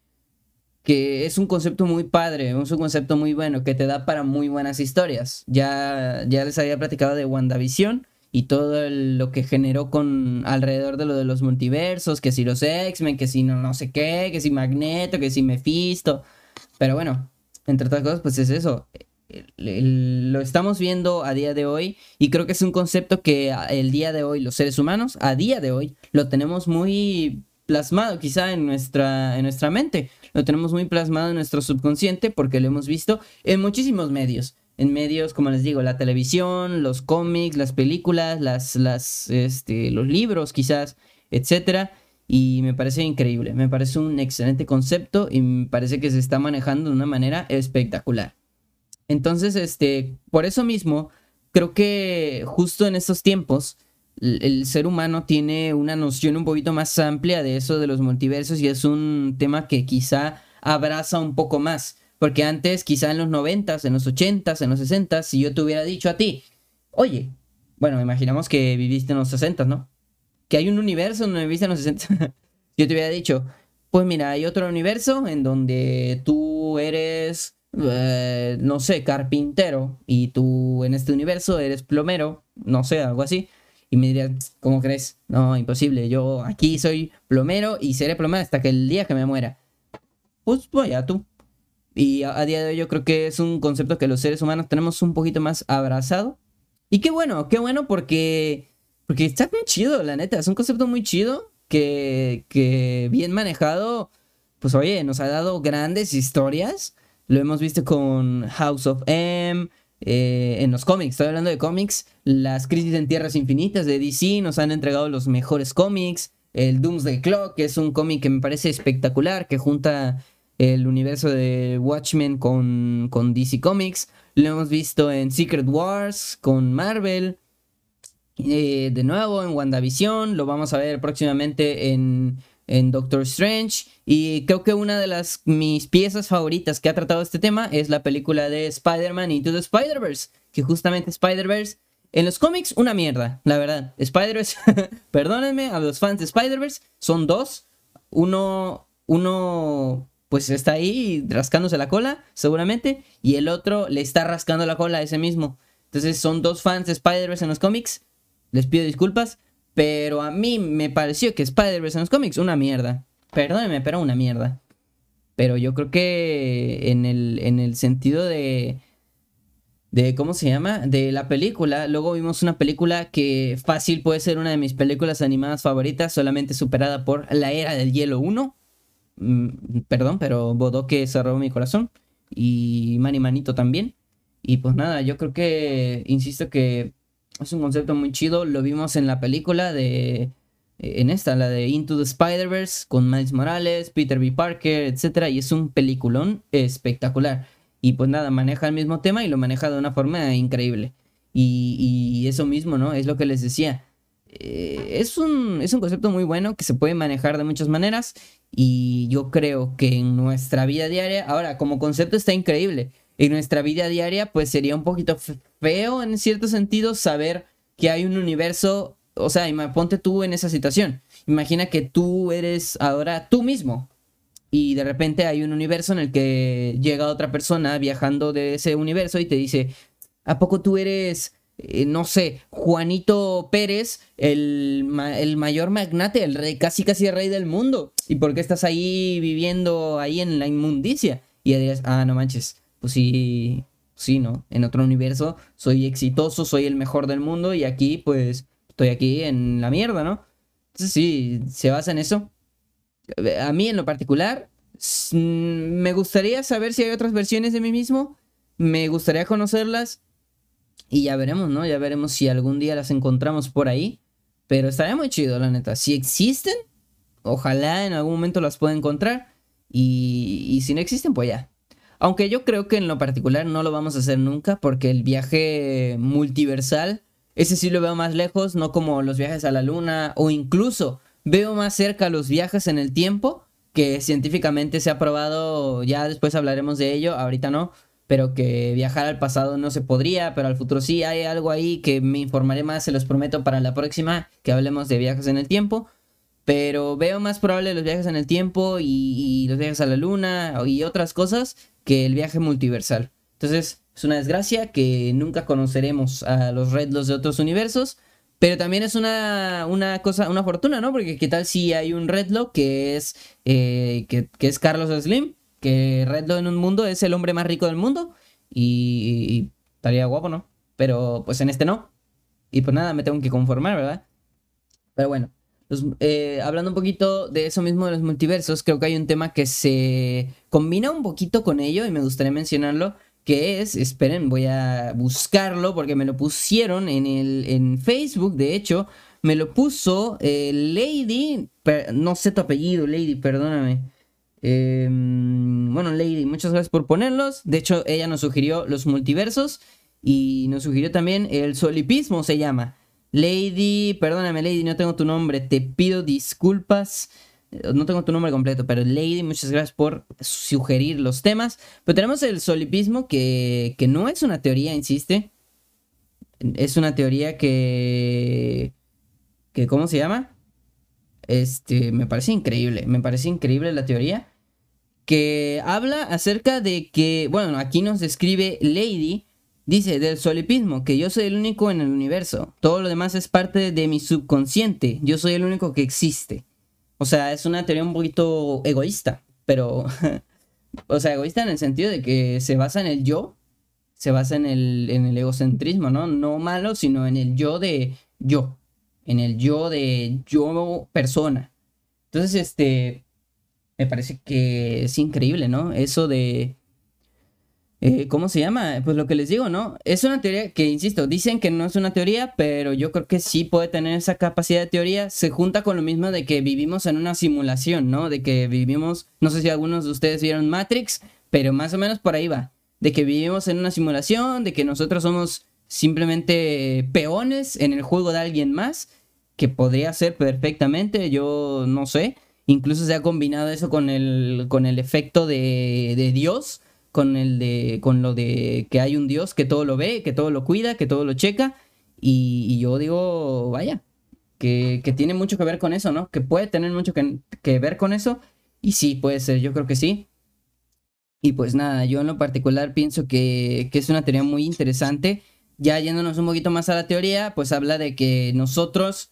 que es un concepto muy padre, es un concepto muy bueno, que te da para muy buenas historias. Ya, ya les había platicado de WandaVision y todo lo que generó con alrededor de lo de los multiversos, que si los X-Men, que si no, no sé qué, que si Magneto, que si Mephisto. Pero bueno, entre otras cosas, pues es eso. Lo estamos viendo a día de hoy y creo que es un concepto que el día de hoy los seres humanos, a día de hoy, lo tenemos muy plasmado quizá en nuestra, en nuestra mente lo tenemos muy plasmado en nuestro subconsciente porque lo hemos visto en muchísimos medios. En medios, como les digo, la televisión, los cómics, las películas, las, las, este, los libros quizás, etcétera. Y me parece increíble, me parece un excelente concepto y me parece que se está manejando de una manera espectacular. Entonces, este, por eso mismo, creo que justo en estos tiempos el ser humano tiene una noción un poquito más amplia de eso de los multiversos y es un tema que quizá abraza un poco más. Porque antes, quizá en los 90, en los 80, en los 60, si yo te hubiera dicho a ti, oye, bueno, imaginamos que viviste en los 60, ¿no? Que hay un universo donde viviste en los 60. yo te hubiera dicho, pues mira, hay otro universo en donde tú eres, eh, no sé, carpintero y tú en este universo eres plomero, no sé, algo así. Y me dirías, ¿cómo crees? No, imposible. Yo aquí soy plomero y seré plomero hasta que el día que me muera. Pues vaya tú. Y a, día de hoy yo creo que es un concepto que los seres humanos tenemos un poquito más abrazado. Y qué bueno, qué bueno porque, porque está muy chido, la neta. Es un concepto muy chido que, que bien manejado, pues oye, nos ha dado grandes historias. Lo hemos visto con House of M, eh, en los cómics, estoy hablando de cómics, las crisis en tierras infinitas de DC nos han entregado los mejores cómics, el Doomsday Clock, que es un cómic que me parece espectacular, que junta el universo de Watchmen con, con DC Comics, lo hemos visto en Secret Wars con Marvel, eh, de nuevo en WandaVision, lo vamos a ver próximamente en en Doctor Strange. Y creo que una de las mis piezas favoritas que ha tratado este tema es la película de Spider-Man Into the Spider-Verse. Que justamente Spider-Verse en los cómics, una mierda, la verdad. Spider-Verse, perdónenme a los fans de Spider-Verse, son dos. Uno, uno, pues está ahí rascándose la cola, seguramente. Y el otro le está rascando la cola a ese mismo. Entonces son dos fans de Spider-Verse en los cómics. Les pido disculpas. Pero a mí me pareció que Spider-Verse en los una mierda. Perdóneme, pero una mierda. Pero yo creo que en el, en el sentido de, de. ¿Cómo se llama? De la película. Luego vimos una película que fácil puede ser una de mis películas animadas favoritas, solamente superada por La Era del Hielo 1. Mm, perdón, pero Bodoque cerró mi corazón. Y Manny Manito también. Y pues nada, yo creo que. Insisto que es un concepto muy chido. Lo vimos en la película de. En esta, la de Into the Spider-Verse, con Miles Morales, Peter B. Parker, etc. Y es un peliculón espectacular. Y pues nada, maneja el mismo tema y lo maneja de una forma increíble. Y, eso mismo, ¿no? Es lo que les decía. Eh, es, un, es un concepto muy bueno que se puede manejar de muchas maneras. Y yo creo que en nuestra vida diaria, ahora, como concepto está increíble en nuestra vida diaria, pues sería un poquito feo en cierto sentido saber que hay un universo, o sea, ponte tú en esa situación. Imagina que tú eres ahora tú mismo y de repente hay un universo en el que llega otra persona viajando de ese universo y te dice, ¿a poco tú eres, eh, no sé, Juanito Pérez, el, el, mayor magnate, el rey, casi casi el rey del mundo? ¿Y por qué estás ahí viviendo ahí en la inmundicia? Y dirías, ah, no manches, pues sí, sí, ¿no? En otro universo soy exitoso, soy el mejor del mundo y aquí pues estoy aquí en la mierda, ¿no? Entonces sí, se basa en eso. A mí en lo particular, me gustaría saber si hay otras versiones de mí mismo, me gustaría conocerlas y ya veremos, ¿no? Ya veremos si algún día las encontramos por ahí. Pero estaría muy chido, la neta. Si existen, ojalá en algún momento las pueda encontrar. Y, y si no existen, pues ya, aunque yo creo que en lo particular no lo vamos a hacer nunca porque el viaje multiversal, ese sí lo veo más lejos, no como los viajes a la luna o incluso veo más cerca los viajes en el tiempo que científicamente se ha probado, ya después hablaremos de ello, ahorita no, pero que viajar al pasado no se podría, pero al futuro sí hay algo ahí que me informaré más, se los prometo para la próxima que hablemos de viajes en el tiempo. Pero veo más probable los viajes en el tiempo y, y los viajes a la luna y otras cosas que el viaje multiversal. Entonces, es una desgracia que nunca conoceremos a los Redlos de otros universos. Pero también es una, una cosa, una fortuna, ¿no? Porque qué tal si hay un Redlo que es, eh, que, es Carlos Slim, que Redlo en un mundo es el hombre más rico del mundo y, estaría guapo, ¿no? Pero pues en este no. Y pues nada, me tengo que conformar, ¿verdad? Pero bueno, eh, hablando un poquito de eso mismo de los multiversos, creo que hay un tema que se combina un poquito con ello y me gustaría mencionarlo, que es, esperen, voy a buscarlo porque me lo pusieron en, el, en Facebook, de hecho, me lo puso eh, Lady, no sé tu apellido, Lady, perdóname. Em, bueno, Lady, muchas gracias por ponerlos. De hecho, ella nos sugirió los multiversos y nos sugirió también el solipismo, se llama. Lady, perdóname Lady, no tengo tu nombre, te pido disculpas. Eh, no tengo tu nombre completo, pero Lady, muchas gracias por sugerir los temas. Pero tenemos el solipismo, que, que no es una teoría, insiste. Es una teoría que... que ¿Cómo se llama? Este, me parece increíble, me parece increíble la teoría. Que habla acerca de que, bueno, aquí nos describe Lady, dice del solipismo, que yo soy el único en el universo. Todo lo demás es parte de mi subconsciente. Yo soy el único que existe. O sea, es una teoría un poquito egoísta, pero... o sea, egoísta en el sentido de que se basa en el yo, se basa en el, en el egocentrismo, ¿no? No malo, sino en el yo de yo, en el yo de yo persona. Entonces, este, me parece que es increíble, ¿no? Eso de eh, ¿Cómo se llama? Pues lo que les digo, ¿no? Es una teoría que, insisto, dicen que no es una teoría, pero yo creo que sí puede tener esa capacidad de teoría. Se junta con lo mismo de que vivimos en una simulación, ¿no? De que vivimos, no sé si algunos de ustedes vieron Matrix, pero más o menos por ahí va. De que vivimos en una simulación, de que nosotros somos simplemente peones en el juego de alguien más, que podría ser perfectamente, yo no sé. Incluso se ha combinado eso con el, con el efecto de, de Dios con el de con lo de que hay un Dios que todo lo ve, que todo lo cuida, que todo lo checa y, yo digo, vaya, que, tiene mucho que ver con eso, ¿no? Que puede tener mucho que, ver con eso y sí, puede ser, yo creo que sí. Y pues nada, yo en lo particular pienso que, que es una teoría muy interesante. Ya yéndonos un poquito más a la teoría, pues habla de que nosotros,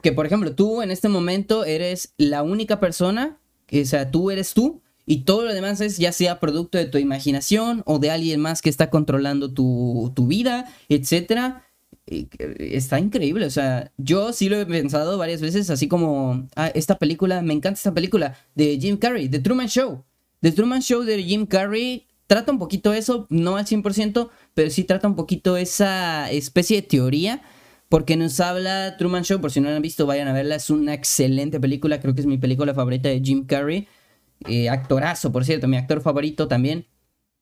que por ejemplo tú en este momento eres la única persona, o sea, tú eres tú, y todo lo demás es ya sea producto de tu imaginación o de alguien más que está controlando tu, vida, etc. Está increíble, o sea, yo sí lo he pensado varias veces, así como ah, esta película, me encanta esta película de Jim Carrey, The Truman Show. The Truman Show de Jim Carrey trata un poquito eso, no al 100%, pero sí trata un poquito esa especie de teoría, porque nos habla Truman Show, por si no la han visto, vayan a verla, es una excelente película, creo que es mi película favorita de Jim Carrey. Eh, actorazo, por cierto, mi actor favorito también.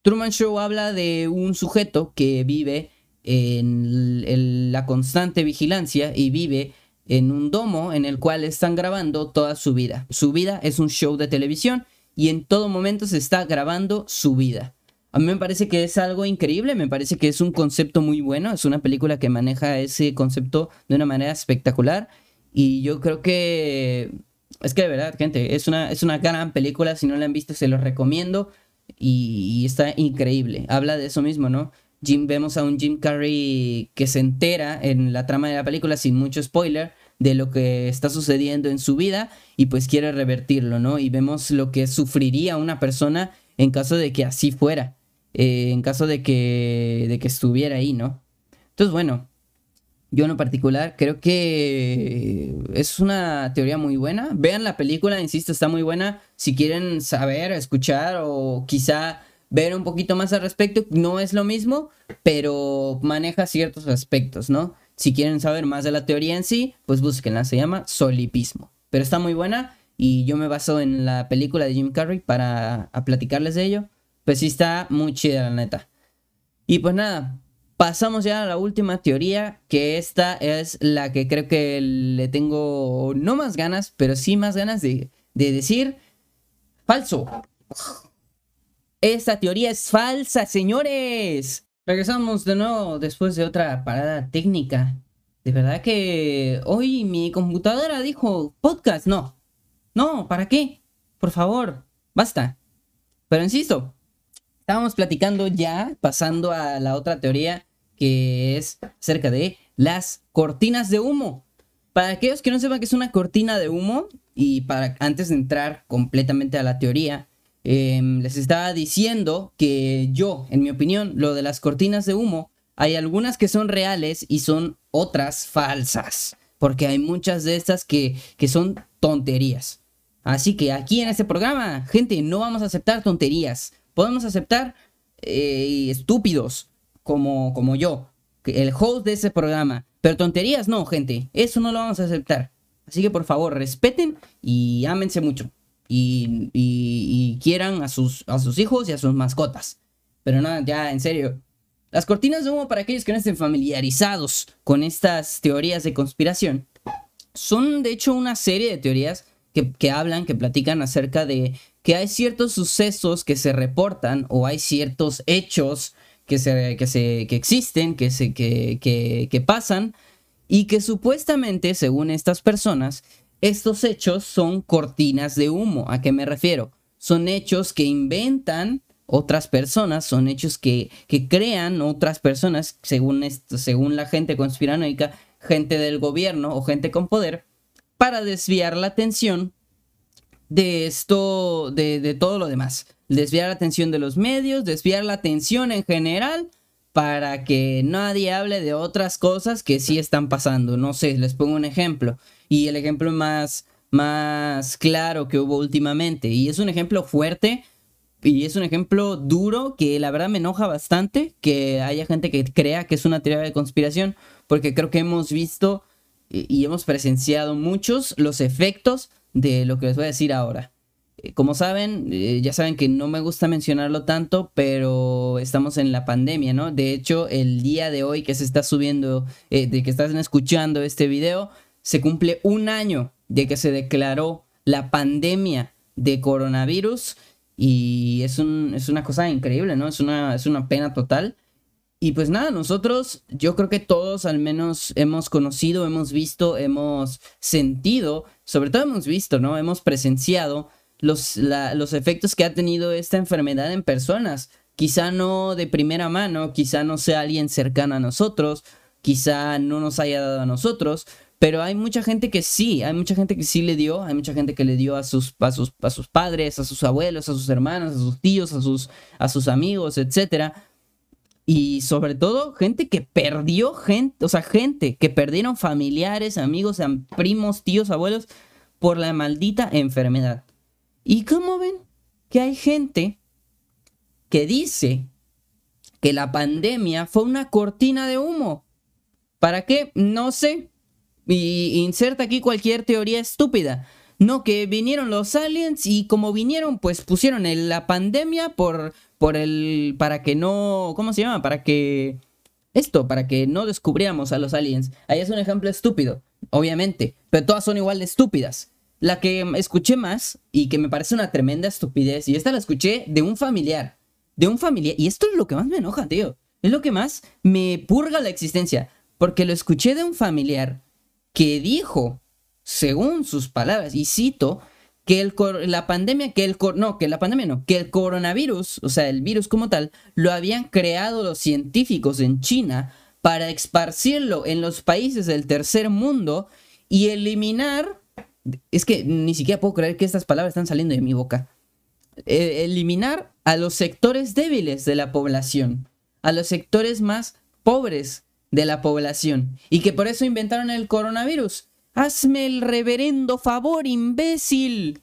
Truman Show habla de un sujeto que vive en, la constante vigilancia y vive en un domo en el cual están grabando toda su vida. Su vida es un show de televisión y en todo momento se está grabando su vida. A mí me parece que es algo increíble, me parece que es un concepto muy bueno, es una película que maneja ese concepto de una manera espectacular y yo creo que es que de verdad, gente, es una, es una gran película. Si no la han visto, se los recomiendo. Y, está increíble. Habla de eso mismo, ¿no? Jim, vemos a un Jim Carrey que se entera en la trama de la película, sin mucho spoiler, de lo que está sucediendo en su vida y pues quiere revertirlo, ¿no? Y vemos lo que sufriría una persona en caso de que así fuera, eh, en caso de que, de que estuviera ahí, ¿no? Entonces, bueno, yo en particular creo que es una teoría muy buena. Vean la película, insisto, está muy buena. Si quieren saber, escuchar o quizá ver un poquito más al respecto, no es lo mismo, pero maneja ciertos aspectos, ¿no? Si quieren saber más de la teoría en sí, pues búsquenla, se llama solipismo. Pero está muy buena y yo me baso en la película de Jim Carrey para platicarles de ello. Pues sí está muy chida la neta. Y pues nada, Pasamos ya a la última teoría, que esta es la que creo que le tengo no más ganas, pero sí más ganas de, decir falso. Esta teoría es falsa, señores. Regresamos de nuevo después de otra parada técnica. De verdad que hoy mi computadora dijo podcast, no. No, ¿para qué? Por favor, basta. Pero insisto, estábamos platicando ya, pasando a la otra teoría que es acerca de las cortinas de humo. Para aquellos que no sepan qué es una cortina de humo, y para antes de entrar completamente a la teoría, em, les estaba diciendo que yo, en mi opinión, lo de las cortinas de humo, hay algunas que son reales y son otras falsas. Porque hay muchas de estas que, que son tonterías. Así que aquí en este programa, gente, no vamos a aceptar tonterías. Podemos aceptar eh, estúpidos, como, como yo, el host de ese programa. Pero tonterías no, gente. Eso no lo vamos a aceptar. Así que por favor, respeten y ámense mucho. Y, y, quieran a sus, a sus hijos y a sus mascotas. Pero nada, ya en serio. Las cortinas de humo, para aquellos que no estén familiarizados con estas teorías de conspiración, son de hecho una serie de teorías que, hablan, que platican acerca de que hay ciertos sucesos que se reportan o hay ciertos hechos que, se, que, se, que existen, que, se, que, que pasan y que supuestamente, según estas personas, estos hechos son cortinas de humo. ¿A qué me refiero? Son hechos que inventan otras personas, son hechos que, que crean otras personas, según, esto, según la gente conspiranoica, gente del gobierno o gente con poder, para desviar la atención de esto, de, de todo lo demás. Desviar la atención de los medios, desviar la atención en general para que nadie hable de otras cosas que sí están pasando. No sé, les pongo un ejemplo. Y el ejemplo más, más claro que hubo últimamente. Y es un ejemplo fuerte y es un ejemplo duro que la verdad me enoja bastante que haya gente que crea que es una teoría de conspiración. Porque creo que hemos visto y hemos presenciado muchos los efectos de lo que les voy a decir ahora. Eh, como saben, eh, ya saben que no me gusta mencionarlo tanto, pero estamos en la pandemia, ¿no? De hecho, el día de hoy que se está subiendo, eh, de que están escuchando este video, se cumple un año de que se declaró la pandemia de coronavirus y es, un, es una cosa increíble, ¿no? Es una, es una pena total. Y pues nada, nosotros, yo creo que todos al menos hemos conocido, hemos visto, hemos sentido, sobre todo hemos visto, ¿no? Hemos presenciado los, los efectos que ha tenido esta enfermedad en personas. Quizá no de primera mano, quizá no sea alguien cercano a nosotros, quizá no nos haya dado a nosotros, pero hay mucha gente que sí, hay mucha gente que sí le dio, hay mucha gente que le dio a sus, a sus, a sus padres, a sus abuelos, a sus hermanos, a sus tíos, a sus, a sus amigos, etc. Y sobre todo, gente que perdió gente, o sea, gente que perdieron familiares, amigos, primos, tíos, abuelos, por la maldita enfermedad. ¿Y cómo ven? Que hay gente que dice que la pandemia fue una cortina de humo. ¿Para qué? No sé. Y inserta aquí cualquier teoría estúpida. No, que vinieron los aliens y como vinieron, pues pusieron la pandemia por, por el... para que no... ¿Cómo se llama? Para que... Esto, para que no descubriéramos a los aliens. Ahí es un ejemplo estúpido, obviamente. Pero todas son igual de estúpidas. La que escuché más y que me parece una tremenda estupidez, y esta la escuché de un familiar. De un familiar. Y esto es lo que más me enoja, tío. Es lo que más me purga la existencia. Porque lo escuché de un familiar que dijo, según sus palabras, y cito, que el la pandemia, que el no, que la pandemia no, que el coronavirus, o sea, el virus como tal, lo habían creado los científicos en China para esparcirlo en los países del tercer mundo y eliminar es que ni siquiera puedo creer que estas palabras están saliendo de mi boca. E, eliminar a los sectores débiles de la población, a los sectores más pobres de la población, y que por eso inventaron el coronavirus. Hazme el reverendo favor, imbécil.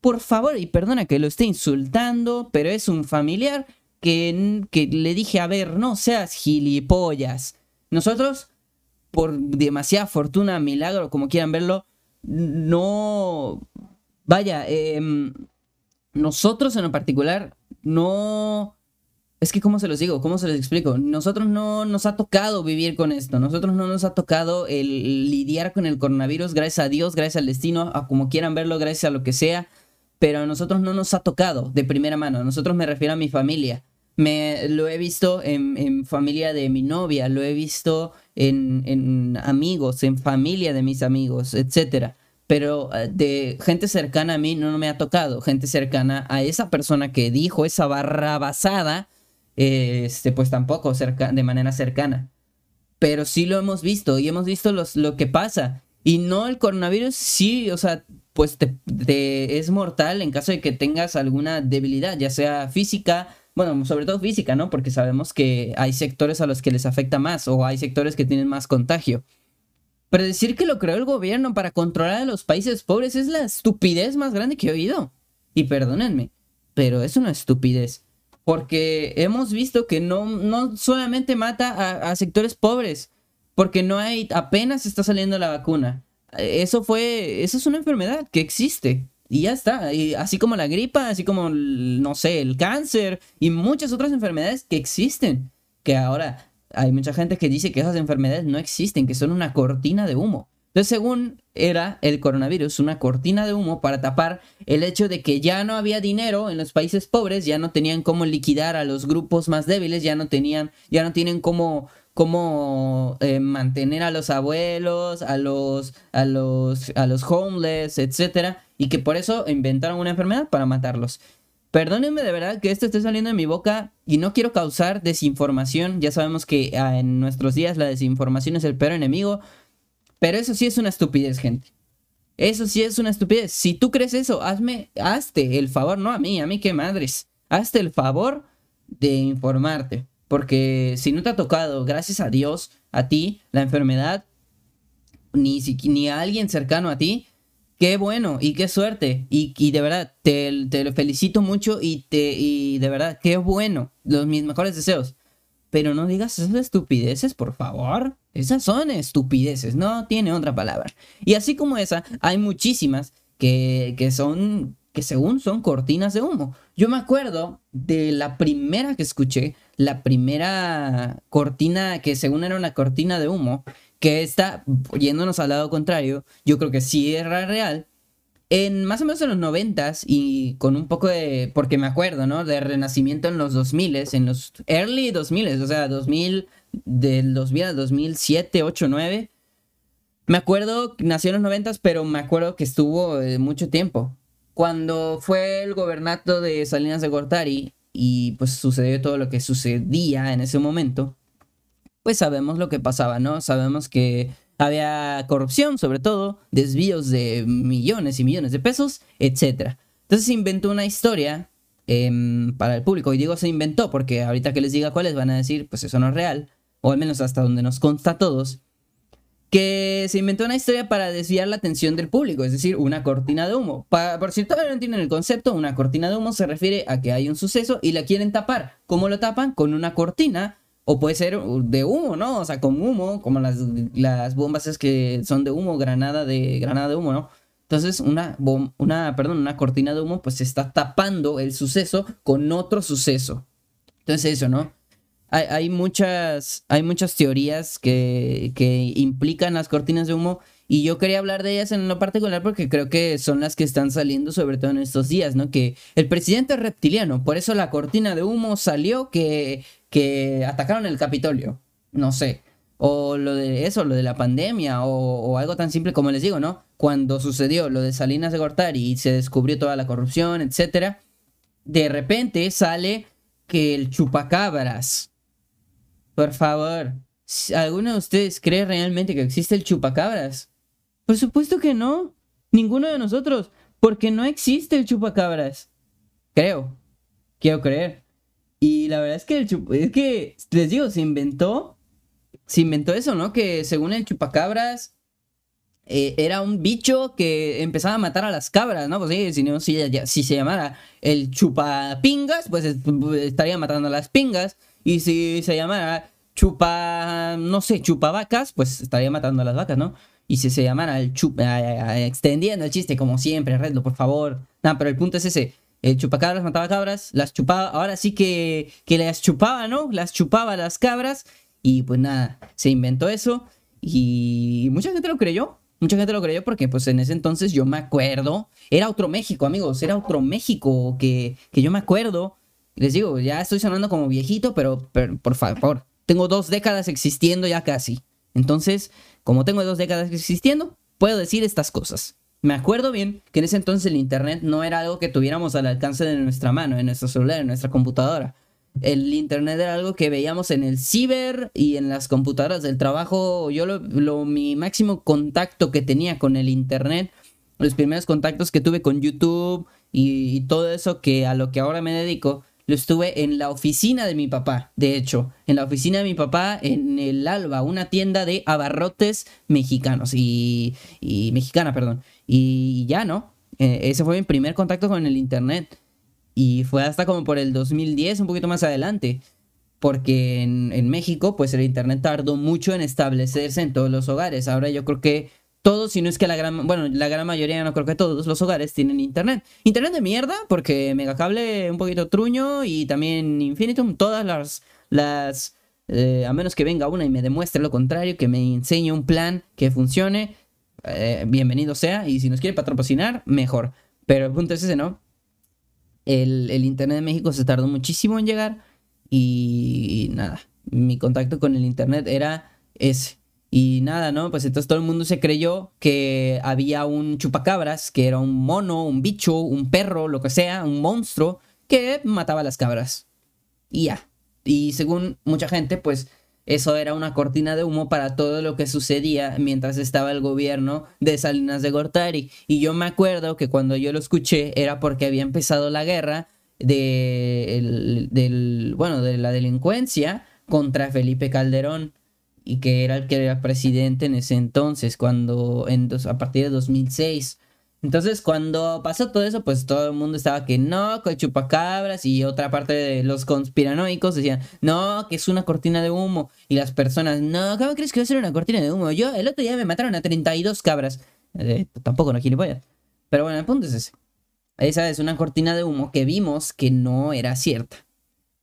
Por favor, y perdona que lo esté insultando, pero es un familiar que, que le dije, a ver, no seas gilipollas. Nosotros, por demasiada fortuna, milagro, como quieran verlo, no, vaya, em, nosotros en particular no... Es que, ¿cómo se los digo? ¿Cómo se los explico? Nosotros no nos ha tocado vivir con esto. Nosotros no nos ha tocado el lidiar con el coronavirus, gracias a Dios, gracias al destino, a como quieran verlo, gracias a lo que sea. Pero a nosotros no nos ha tocado de primera mano. A nosotros me refiero a mi familia. Me, lo he visto en familia de mi novia, lo he visto en, amigos, en familia de mis amigos, etcétera. Pero eh, de gente cercana a mí no, me ha tocado. Gente cercana a esa persona que dijo esa barra basada, este, pues tampoco cerca, de manera cercana. Pero sí lo hemos visto y hemos visto los, lo que pasa. Y no el coronavirus, sí, o sea, pues te, es mortal en caso de que tengas alguna debilidad, ya sea física, bueno, sobre todo física, ¿no? Porque sabemos que hay sectores a los que les afecta más o hay sectores que tienen más contagio. Pero decir que lo creó el gobierno para controlar a los países pobres es la estupidez más grande que he oído. Y perdónenme, pero es una estupidez. Porque hemos visto que no, no solamente mata a, sectores pobres, porque no hay, apenas está saliendo la vacuna. Eso fue, eso es una enfermedad que existe. Y ya está. Y así como la gripa, así como, no sé, el cáncer y muchas otras enfermedades que existen. que ahora hay mucha gente que dice que esas enfermedades no existen, que son una cortina de humo. Entonces, según era el coronavirus, una cortina de humo para tapar el hecho de que ya no había dinero en los países pobres, ya no tenían cómo liquidar a los grupos más débiles, ya no tenían, ya no tienen cómo, cómo eh, mantener a los abuelos, a los, a los, a los homeless, etcétera, y que por eso inventaron una enfermedad para matarlos. Perdónenme de verdad que esto esté saliendo de mi boca y no quiero causar desinformación. Ya sabemos que ah, en nuestros días la desinformación es el peor enemigo. Pero eso sí es una estupidez, gente. Eso sí es una estupidez. Si tú crees eso, hazme, hazte el favor, no a mí, a mí qué madres. Hazte el favor de informarte. Porque si no te ha tocado, gracias a Dios, a ti, la enfermedad, ni, ni a alguien cercano a ti, qué bueno y qué suerte. Y, de verdad, te, te, lo felicito mucho y, te, y de verdad, qué bueno. Los, mis mejores deseos. Pero no digas esas estupideces, por favor. Esas son estupideces, no tiene otra palabra. Y así como esa, hay muchísimas que, que son, que según son cortinas de humo. Yo me acuerdo de la primera que escuché, la primera cortina que según era una cortina de humo, que está yéndonos al lado contrario, yo creo que sí era real, en más o menos en los noventas y con un poco de, porque me acuerdo, ¿no? De renacimiento en los 2000, en los early 2000, o sea, 2000, del 2000 al 2007, 8, 9. Me acuerdo, nació en los noventas, pero me acuerdo que estuvo eh, mucho tiempo. Cuando fue el gobernato de Salinas de Gortari y pues sucedió todo lo que sucedía en ese momento, pues sabemos lo que pasaba, ¿no? Sabemos que había corrupción, sobre todo, desvíos de millones y millones de pesos, etc. Entonces se inventó una historia em, para el público. Y digo se inventó porque ahorita que les diga cuáles van a decir, pues eso no es real, o al menos hasta donde nos consta a todos, que se inventó una historia para desviar la atención del público, es decir, una cortina de humo. por si todavía no entienden el concepto, una cortina de humo se refiere a que hay un suceso y la quieren tapar. ¿Cómo lo tapan? Con una cortina o puede ser de humo, ¿no? O sea, con humo, como las, las bombas es que son de humo, granada de, granada de humo, ¿no? Entonces, una, una, perdón, una cortina de humo, pues se está tapando el suceso con otro suceso. Entonces, eso, ¿no? Hay, hay muchas, hay muchas teorías que, que implican las cortinas de humo y yo quería hablar de ellas en lo particular porque creo que son las que están saliendo sobre todo en estos días, ¿no? Que el presidente es reptiliano, por eso la cortina de humo salió que que atacaron el Capitolio, no sé, o lo de eso, lo de la pandemia, o, algo tan simple como les digo, ¿no? Cuando sucedió lo de Salinas de Gortari y se descubrió toda la corrupción, etcétera, de repente sale que el chupacabras. Por favor, ¿alguno de ustedes cree realmente que existe el chupacabras? Por supuesto que no. Ninguno de nosotros. Porque no existe el chupacabras. Creo. Quiero creer. Y la verdad es que el es que les digo, se inventó se inventó eso, ¿no? Que según el chupacabras eh, era un bicho que empezaba a matar a las cabras, ¿no? Pues sí, si, si, se llamara el chupapingas, pues estaría matando a las pingas. Y si se llamara chupa, no sé, chupavacas, pues estaría matando a las vacas, ¿no? Y si se llamara el chupa, extendiendo el chiste como siempre, Redlo, por favor. No, pero el punto es ese. El chupacabras mataba cabras, las chupaba, ahora sí que, que las chupaba, ¿no? Las chupaba las cabras y pues nada, se inventó eso y mucha gente lo creyó, mucha gente lo creyó porque pues en ese entonces yo me acuerdo, era otro México amigos, era otro México que, que yo me acuerdo, les digo, ya estoy sonando como viejito, pero, pero por favor, tengo dos décadas existiendo ya casi, entonces como tengo dos décadas existiendo, puedo decir estas cosas. Me acuerdo bien que en ese entonces el Internet no era algo que tuviéramos al alcance de nuestra mano, en nuestro celular, en nuestra computadora. El Internet era algo que veíamos en el ciber y en las computadoras del trabajo. Yo lo, mi máximo contacto que tenía con el Internet, los primeros contactos que tuve con YouTube y todo eso que a lo que ahora me dedico, lo estuve en la oficina de mi papá, de hecho, en la oficina de mi papá en el Alba, una tienda de abarrotes mexicanos y, y mexicana, perdón. Y ya, ¿no? Eh, ese fue mi primer contacto con el Internet. Y fue hasta como por el 2010, un poquito más adelante. Porque en, en México, pues el Internet tardó mucho en establecerse en todos los hogares. Ahora yo creo que todos, si no es que la gran, bueno, la gran mayoría, no creo que todos los hogares tienen internet. Internet de mierda, porque Megacable un poquito truño y también Infinitum, todas las, las, eh, a menos que venga una y me demuestre lo contrario, que me enseñe un plan que funcione, eh, bienvenido sea. Y si nos quiere patrocinar, mejor. Pero el punto es ese, ¿no? El, el Internet de México se tardó muchísimo en llegar y nada, mi contacto con el Internet era ese. Y nada, ¿no? Pues entonces todo el mundo se creyó que había un chupacabras, que era un mono, un bicho, un perro, lo que sea, un monstruo, que mataba a las cabras. Y ya. Y según mucha gente, pues eso era una cortina de humo para todo lo que sucedía mientras estaba el gobierno de Salinas de Gortari. Y yo me acuerdo que cuando yo lo escuché era porque había empezado la guerra de, del, bueno, de la delincuencia contra Felipe Calderón y que era el que era presidente en ese entonces, cuando en a partir de 2006. Entonces, cuando pasó todo eso, pues todo el mundo estaba que no, con chupacabras y otra parte de los conspiranoicos decían, no, que es una cortina de humo. Y las personas, no, ¿cómo crees que va a ser una cortina de humo? Yo el otro día me mataron a 32 cabras. Eh, tampoco no gilipollas. Pero bueno, el punto es ese. Esa es una cortina de humo que vimos que no era cierta.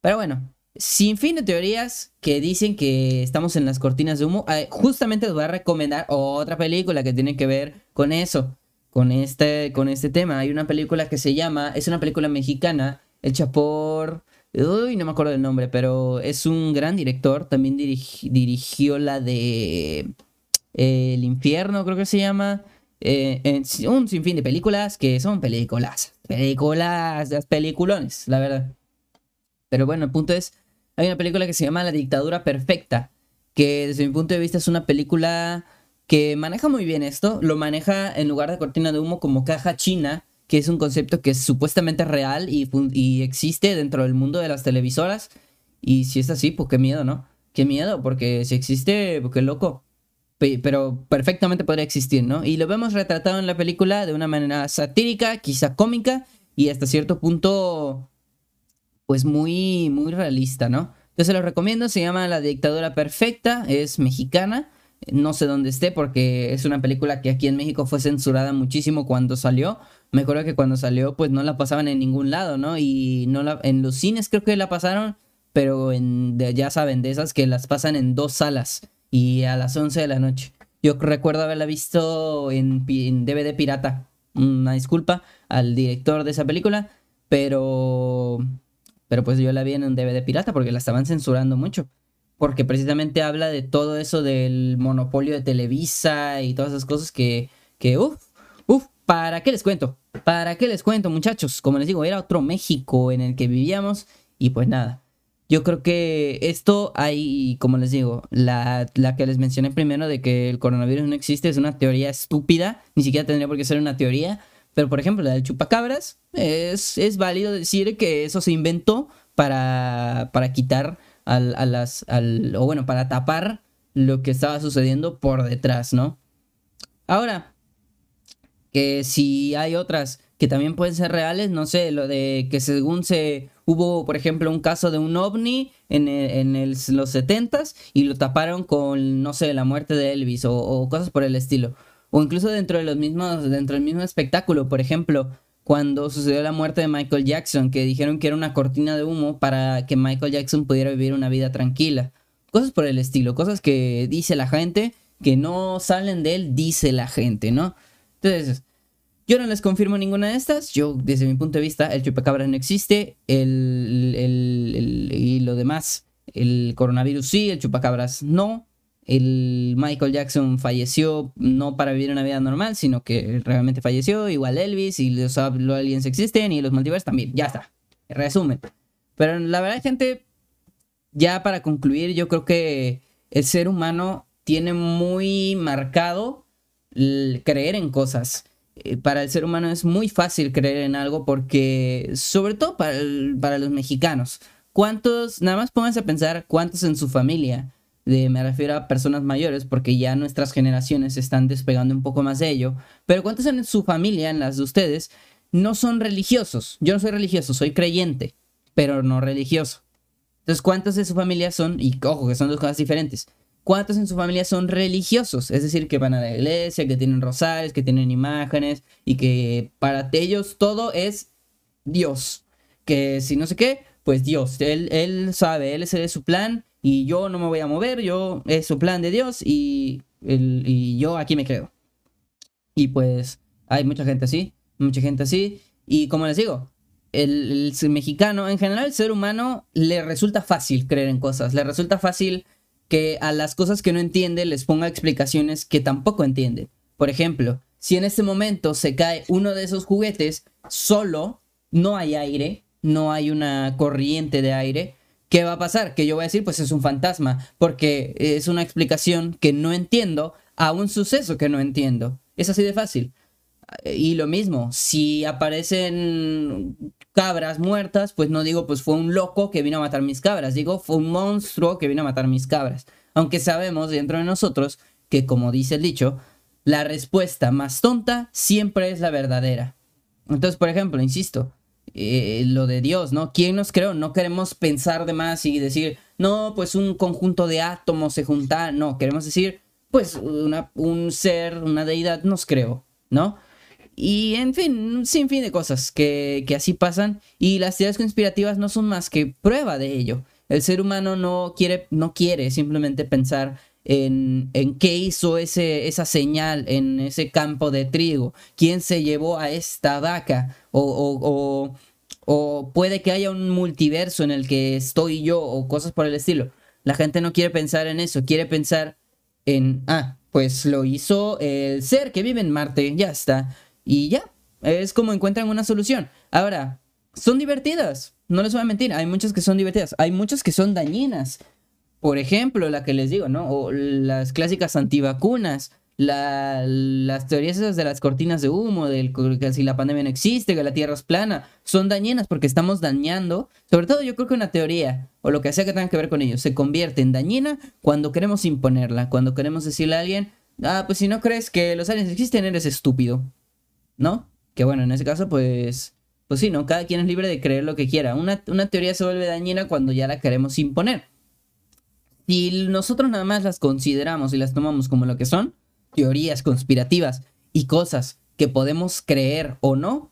Pero bueno, sin fin de teorías que dicen que estamos en las cortinas de humo. Eh, justamente les voy a recomendar otra película que tiene que ver con eso, con este, con este tema. Hay una película que se llama, es una película mexicana hecha por... Uy, no me acuerdo del nombre, pero es un gran director. También dirigió la de eh, El infierno, creo que se llama. Eh, un sinfín de películas que son películas. Películas, las peliculones, la verdad. Pero bueno, el punto es hay una película que se llama La dictadura perfecta, que desde mi punto de vista es una película que maneja muy bien esto, lo maneja en lugar de cortina de humo como caja china, que es un concepto que es supuestamente real y, existe dentro del mundo de las televisoras. Y si es así, pues qué miedo, ¿no? Qué miedo, porque si existe, pues qué loco. Pero perfectamente podría existir, ¿no? Y lo vemos retratado en la película de una manera satírica, quizá cómica y hasta cierto punto pues muy, muy realista, ¿no? Yo se lo recomiendo, se llama La dictadura perfecta, es mexicana, no sé dónde esté porque es una película que aquí en México fue censurada muchísimo cuando salió. Me acuerdo que cuando salió pues no la pasaban en ningún lado, ¿no? Y no la, en los cines creo que la pasaron, pero en, ya saben, de esas que las pasan en dos salas y a las 11 de la noche. Yo recuerdo haberla visto en, en DVD pirata. Una disculpa al director de esa película, pero pero pues yo la vi en un DVD pirata porque la estaban censurando mucho. Porque precisamente habla de todo eso del monopolio de Televisa y todas esas cosas que, que uff, uff, ¿para qué les cuento? ¿Para qué les cuento, muchachos? Como les digo, era otro México en el que vivíamos y pues nada. Yo creo que esto hay, como les digo, la, la, que les mencioné primero de que el coronavirus no existe es una teoría estúpida, ni siquiera tendría por qué ser una teoría, pero por ejemplo, la del chupacabras, es, es válido decir que eso se inventó para, para quitar al, a las, al, o bueno, para tapar lo que estaba sucediendo por detrás, ¿no? Ahora, que si hay otras que también pueden ser reales, no sé, lo de que según se hubo, por ejemplo, un caso de un ovni en, en los 70s y lo taparon con, no sé, la muerte de Elvis o, o cosas por el estilo o incluso dentro de los mismos, dentro del mismo espectáculo, por ejemplo, cuando sucedió la muerte de Michael Jackson, que dijeron que era una cortina de humo para que Michael Jackson pudiera vivir una vida tranquila. Cosas por el estilo, cosas que dice la gente, que no salen de él, dice la gente, ¿no? Entonces, yo no les confirmo ninguna de estas. Yo, desde mi punto de vista, el chupacabra no existe. El, el, y lo demás, el coronavirus sí, el chupacabras no el Michael Jackson falleció no para vivir una vida normal, sino que realmente falleció, igual Elvis y los, aliens existen y los multiversos también, ya está, resumen. Pero la verdad, gente, ya para concluir, yo creo que el ser humano tiene muy marcado creer en cosas. Eh, para el ser humano es muy fácil creer en algo porque, sobre todo para, para los mexicanos, ¿cuántos, nada más pónganse a pensar cuántos en su familia me refiero a personas mayores, porque ya nuestras generaciones están despegando un poco más de ello, pero ¿cuántos en su familia, en las de ustedes, no son religiosos? Yo no soy religioso, soy creyente, pero no religioso. Entonces, ¿cuántos de su familia son, y ojo, que son dos cosas diferentes, cuántos en su familia son religiosos? Es decir, que van a la iglesia, que tienen rosarios, que tienen imágenes, y que para ellos todo es Dios. Que si no sé qué, pues Dios, Él, él sabe, Él es su plan, y yo no me voy a mover, yo es su plan de Dios y, el, y yo aquí me quedo. Y pues hay mucha gente así, mucha gente así. Y como les digo, el, el, mexicano, en general, el ser humano le resulta fácil creer en cosas, le resulta fácil que a las cosas que no entiende les ponga explicaciones que tampoco entiende. Por ejemplo, si en este momento se cae uno de esos juguetes solo, no hay aire, no hay una corriente de aire, ¿qué va a pasar? Que yo voy a decir, pues es un fantasma, porque es una explicación que no entiendo a un suceso que no entiendo. Es así de fácil. Y lo mismo, si aparecen cabras muertas, pues no digo, pues fue un loco que vino a matar mis cabras, digo, fue un monstruo que vino a matar mis cabras. Aunque sabemos dentro de nosotros que, como dice el dicho, la respuesta más tonta siempre es la verdadera. Entonces, por ejemplo, insisto, eh, lo de Dios, ¿no? ¿Quién nos creó? No queremos pensar de más y decir, no, pues un conjunto de átomos se junta. No, queremos decir, pues un ser, una deidad nos creó, ¿no? Y en fin, sin fin de cosas que, que así pasan. Y las teorías conspirativas no son más que prueba de ello. El ser humano no quiere, no quiere simplemente pensar en, qué hizo ese, esa señal en ese campo de trigo, quién se llevó a esta vaca, o, o, o, o, puede que haya un multiverso en el que estoy yo, o cosas por el estilo. La gente no quiere pensar en eso, quiere pensar en, ah, pues lo hizo el ser que vive en Marte, ya está. Y ya, es como encuentran una solución. Ahora, son divertidas, no les voy a mentir, hay muchas que son divertidas, hay muchas que son dañinas. Por ejemplo, la que les digo, ¿no? O las clásicas antivacunas, la, las teorías de las cortinas de humo, del que si la pandemia no existe, que la Tierra es plana, son dañinas porque estamos dañando, sobre todo yo creo que una teoría, o lo que sea que tenga que ver con ello, se convierte en dañina cuando queremos imponerla, cuando queremos decirle a alguien, ah, pues si no crees que los aliens existen, eres estúpido. ¿no? Que bueno, en ese caso, pues, pues sí, ¿no? Cada quien es libre de creer lo que quiera. Una, una teoría se vuelve dañina cuando ya la queremos imponer. Si nosotros nada más las consideramos y las tomamos como lo que son, teorías conspirativas y cosas que podemos creer o no,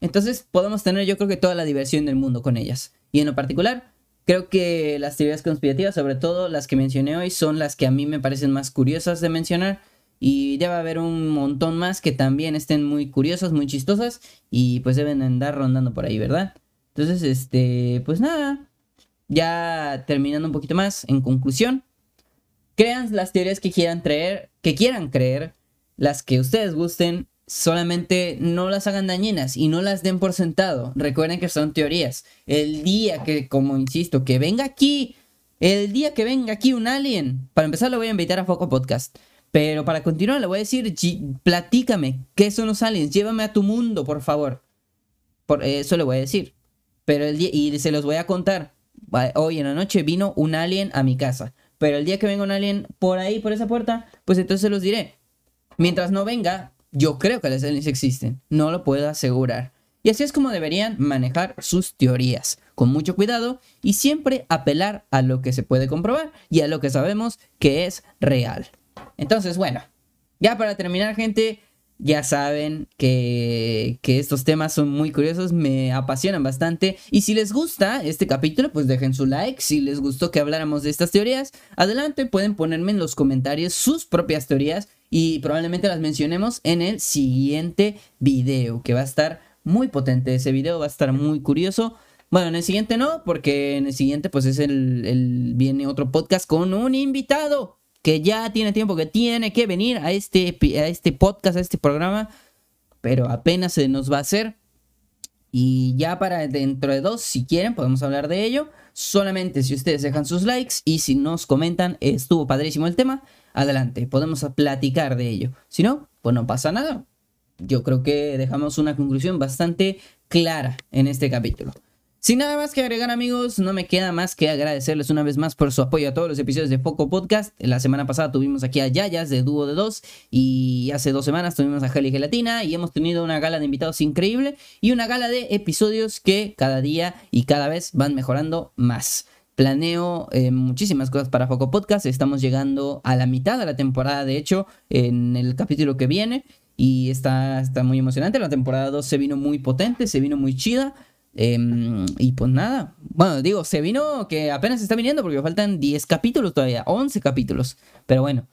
entonces podemos tener yo creo que toda la diversión del mundo con ellas. Y en lo particular, creo que las teorías conspirativas, sobre todo las que mencioné hoy, son las que a mí me parecen más curiosas de mencionar y debe haber un montón más que también estén muy curiosas, muy chistosas. Y pues deben andar rondando por ahí, ¿verdad? Entonces, este, pues nada. Ya terminando un poquito más, en conclusión. Crean las teorías que quieran creer, que quieran creer, las que ustedes gusten, solamente no las hagan dañinas y no las den por sentado. Recuerden que son teorías. El día que, como insisto, que venga aquí, el día que venga aquí un alien, para empezar lo voy a invitar a Foco Podcast. Pero para continuar, le voy a decir, platícame, ¿qué son los aliens? Llévame a tu mundo, por favor. Por eso le voy a decir. Pero el día, y se los voy a contar. Hoy en la noche vino un alien a mi casa. Pero el día que venga un alien por ahí, por esa puerta, pues entonces los diré. Mientras no venga, yo creo que los aliens existen. No lo puedo asegurar. Y así es como deberían manejar sus teorías, con mucho cuidado y siempre apelar a lo que se puede comprobar y a lo que sabemos que es real. Entonces, bueno, ya para terminar, gente, ya saben que, que, estos temas son muy curiosos, me apasionan bastante. Y si les gusta este capítulo, pues dejen su like. Si les gustó que habláramos de estas teorías, adelante pueden ponerme en los comentarios sus propias teorías y probablemente las mencionemos en el siguiente video, que va a estar muy potente. Ese video va a estar muy curioso. Bueno, en el siguiente no, porque en el siguiente pues es el, el viene otro podcast con un invitado que ya tiene tiempo, que tiene que venir a este, a este podcast, a este programa, pero apenas se nos va a hacer. Y ya para dentro de dos, si quieren, podemos hablar de ello. Solamente si ustedes dejan sus likes y si nos comentan, estuvo padrísimo el tema, adelante, podemos platicar de ello. Si no, pues no pasa nada. Yo creo que dejamos una conclusión bastante clara en este capítulo. Sin nada más que agregar amigos, no me queda más que agradecerles una vez más por su apoyo a todos los episodios de Foco Podcast. La semana pasada tuvimos aquí a Yayas de Dúo de Dos y hace dos semanas tuvimos a Geli Gelatina y hemos tenido una gala de invitados increíble y una gala de episodios que cada día y cada vez van mejorando más. Planeo eh, muchísimas cosas para Foco Podcast. Estamos llegando a la mitad de la temporada, de hecho, en el capítulo que viene. Y está, está muy emocionante. La temporada 2 se vino muy potente, se vino muy chida Em, y pues nada, bueno, digo, se vino que apenas está viniendo porque faltan 10 capítulos todavía, 11 capítulos. Pero bueno,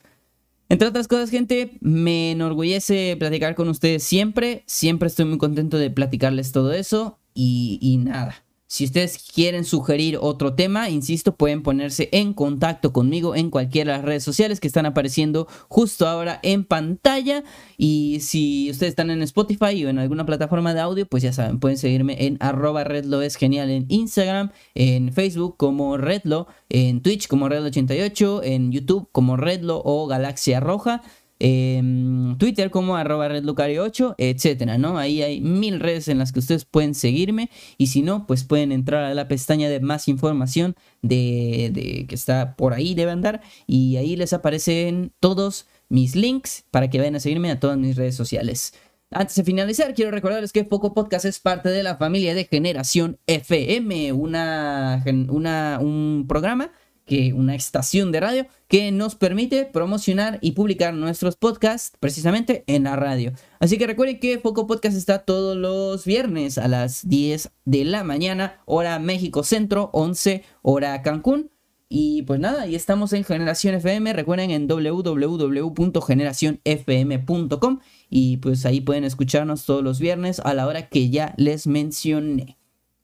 entre otras cosas, gente, me enorgullece platicar con ustedes siempre. Siempre estoy muy contento de platicarles todo eso. Y, y nada, si ustedes quieren sugerir otro tema, insisto, pueden ponerse en contacto conmigo en cualquiera de las redes sociales que están apareciendo justo ahora en pantalla. Y si ustedes están en Spotify o en alguna plataforma de audio, pues ya saben, pueden seguirme en arroba redlo es genial en Instagram, en Facebook como redlo, en Twitch como redlo88, en YouTube como redlo o Galaxia Roja. Twitter como arroba redlucario8, etcétera, ¿no? Ahí hay mil redes en las que ustedes pueden seguirme y si no, pues pueden entrar a la pestaña de más información de, de que está por ahí, debe andar, y ahí les aparecen todos mis links para que vayan a seguirme a todas mis redes sociales. Antes de finalizar, quiero recordarles que Poco Podcast es parte de la familia de Generación FM, una, una, un programa que una estación de radio que nos permite promocionar y publicar nuestros podcasts precisamente en la radio. Así que recuerden que Foco Podcast está todos los viernes a las 10 de la mañana, hora México Centro, 11 hora Cancún. Y pues nada, y estamos en Generación FM, recuerden en www.generacionfm.com y pues ahí pueden escucharnos todos los viernes a la hora que ya les mencioné.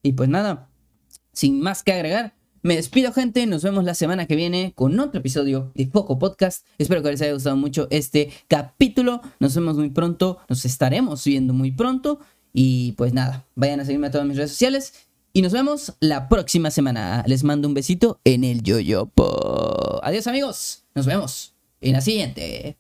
Y pues nada, sin más que agregar, me despido, gente. Nos vemos la semana que viene con otro episodio de Foco Podcast. Espero que les haya gustado mucho este capítulo. Nos vemos muy pronto. Nos estaremos viendo muy pronto. Y pues nada, vayan a seguirme a todas mis redes sociales. Y nos vemos la próxima semana. Les mando un besito en el yoyopo. Adiós, amigos. Nos vemos en la siguiente.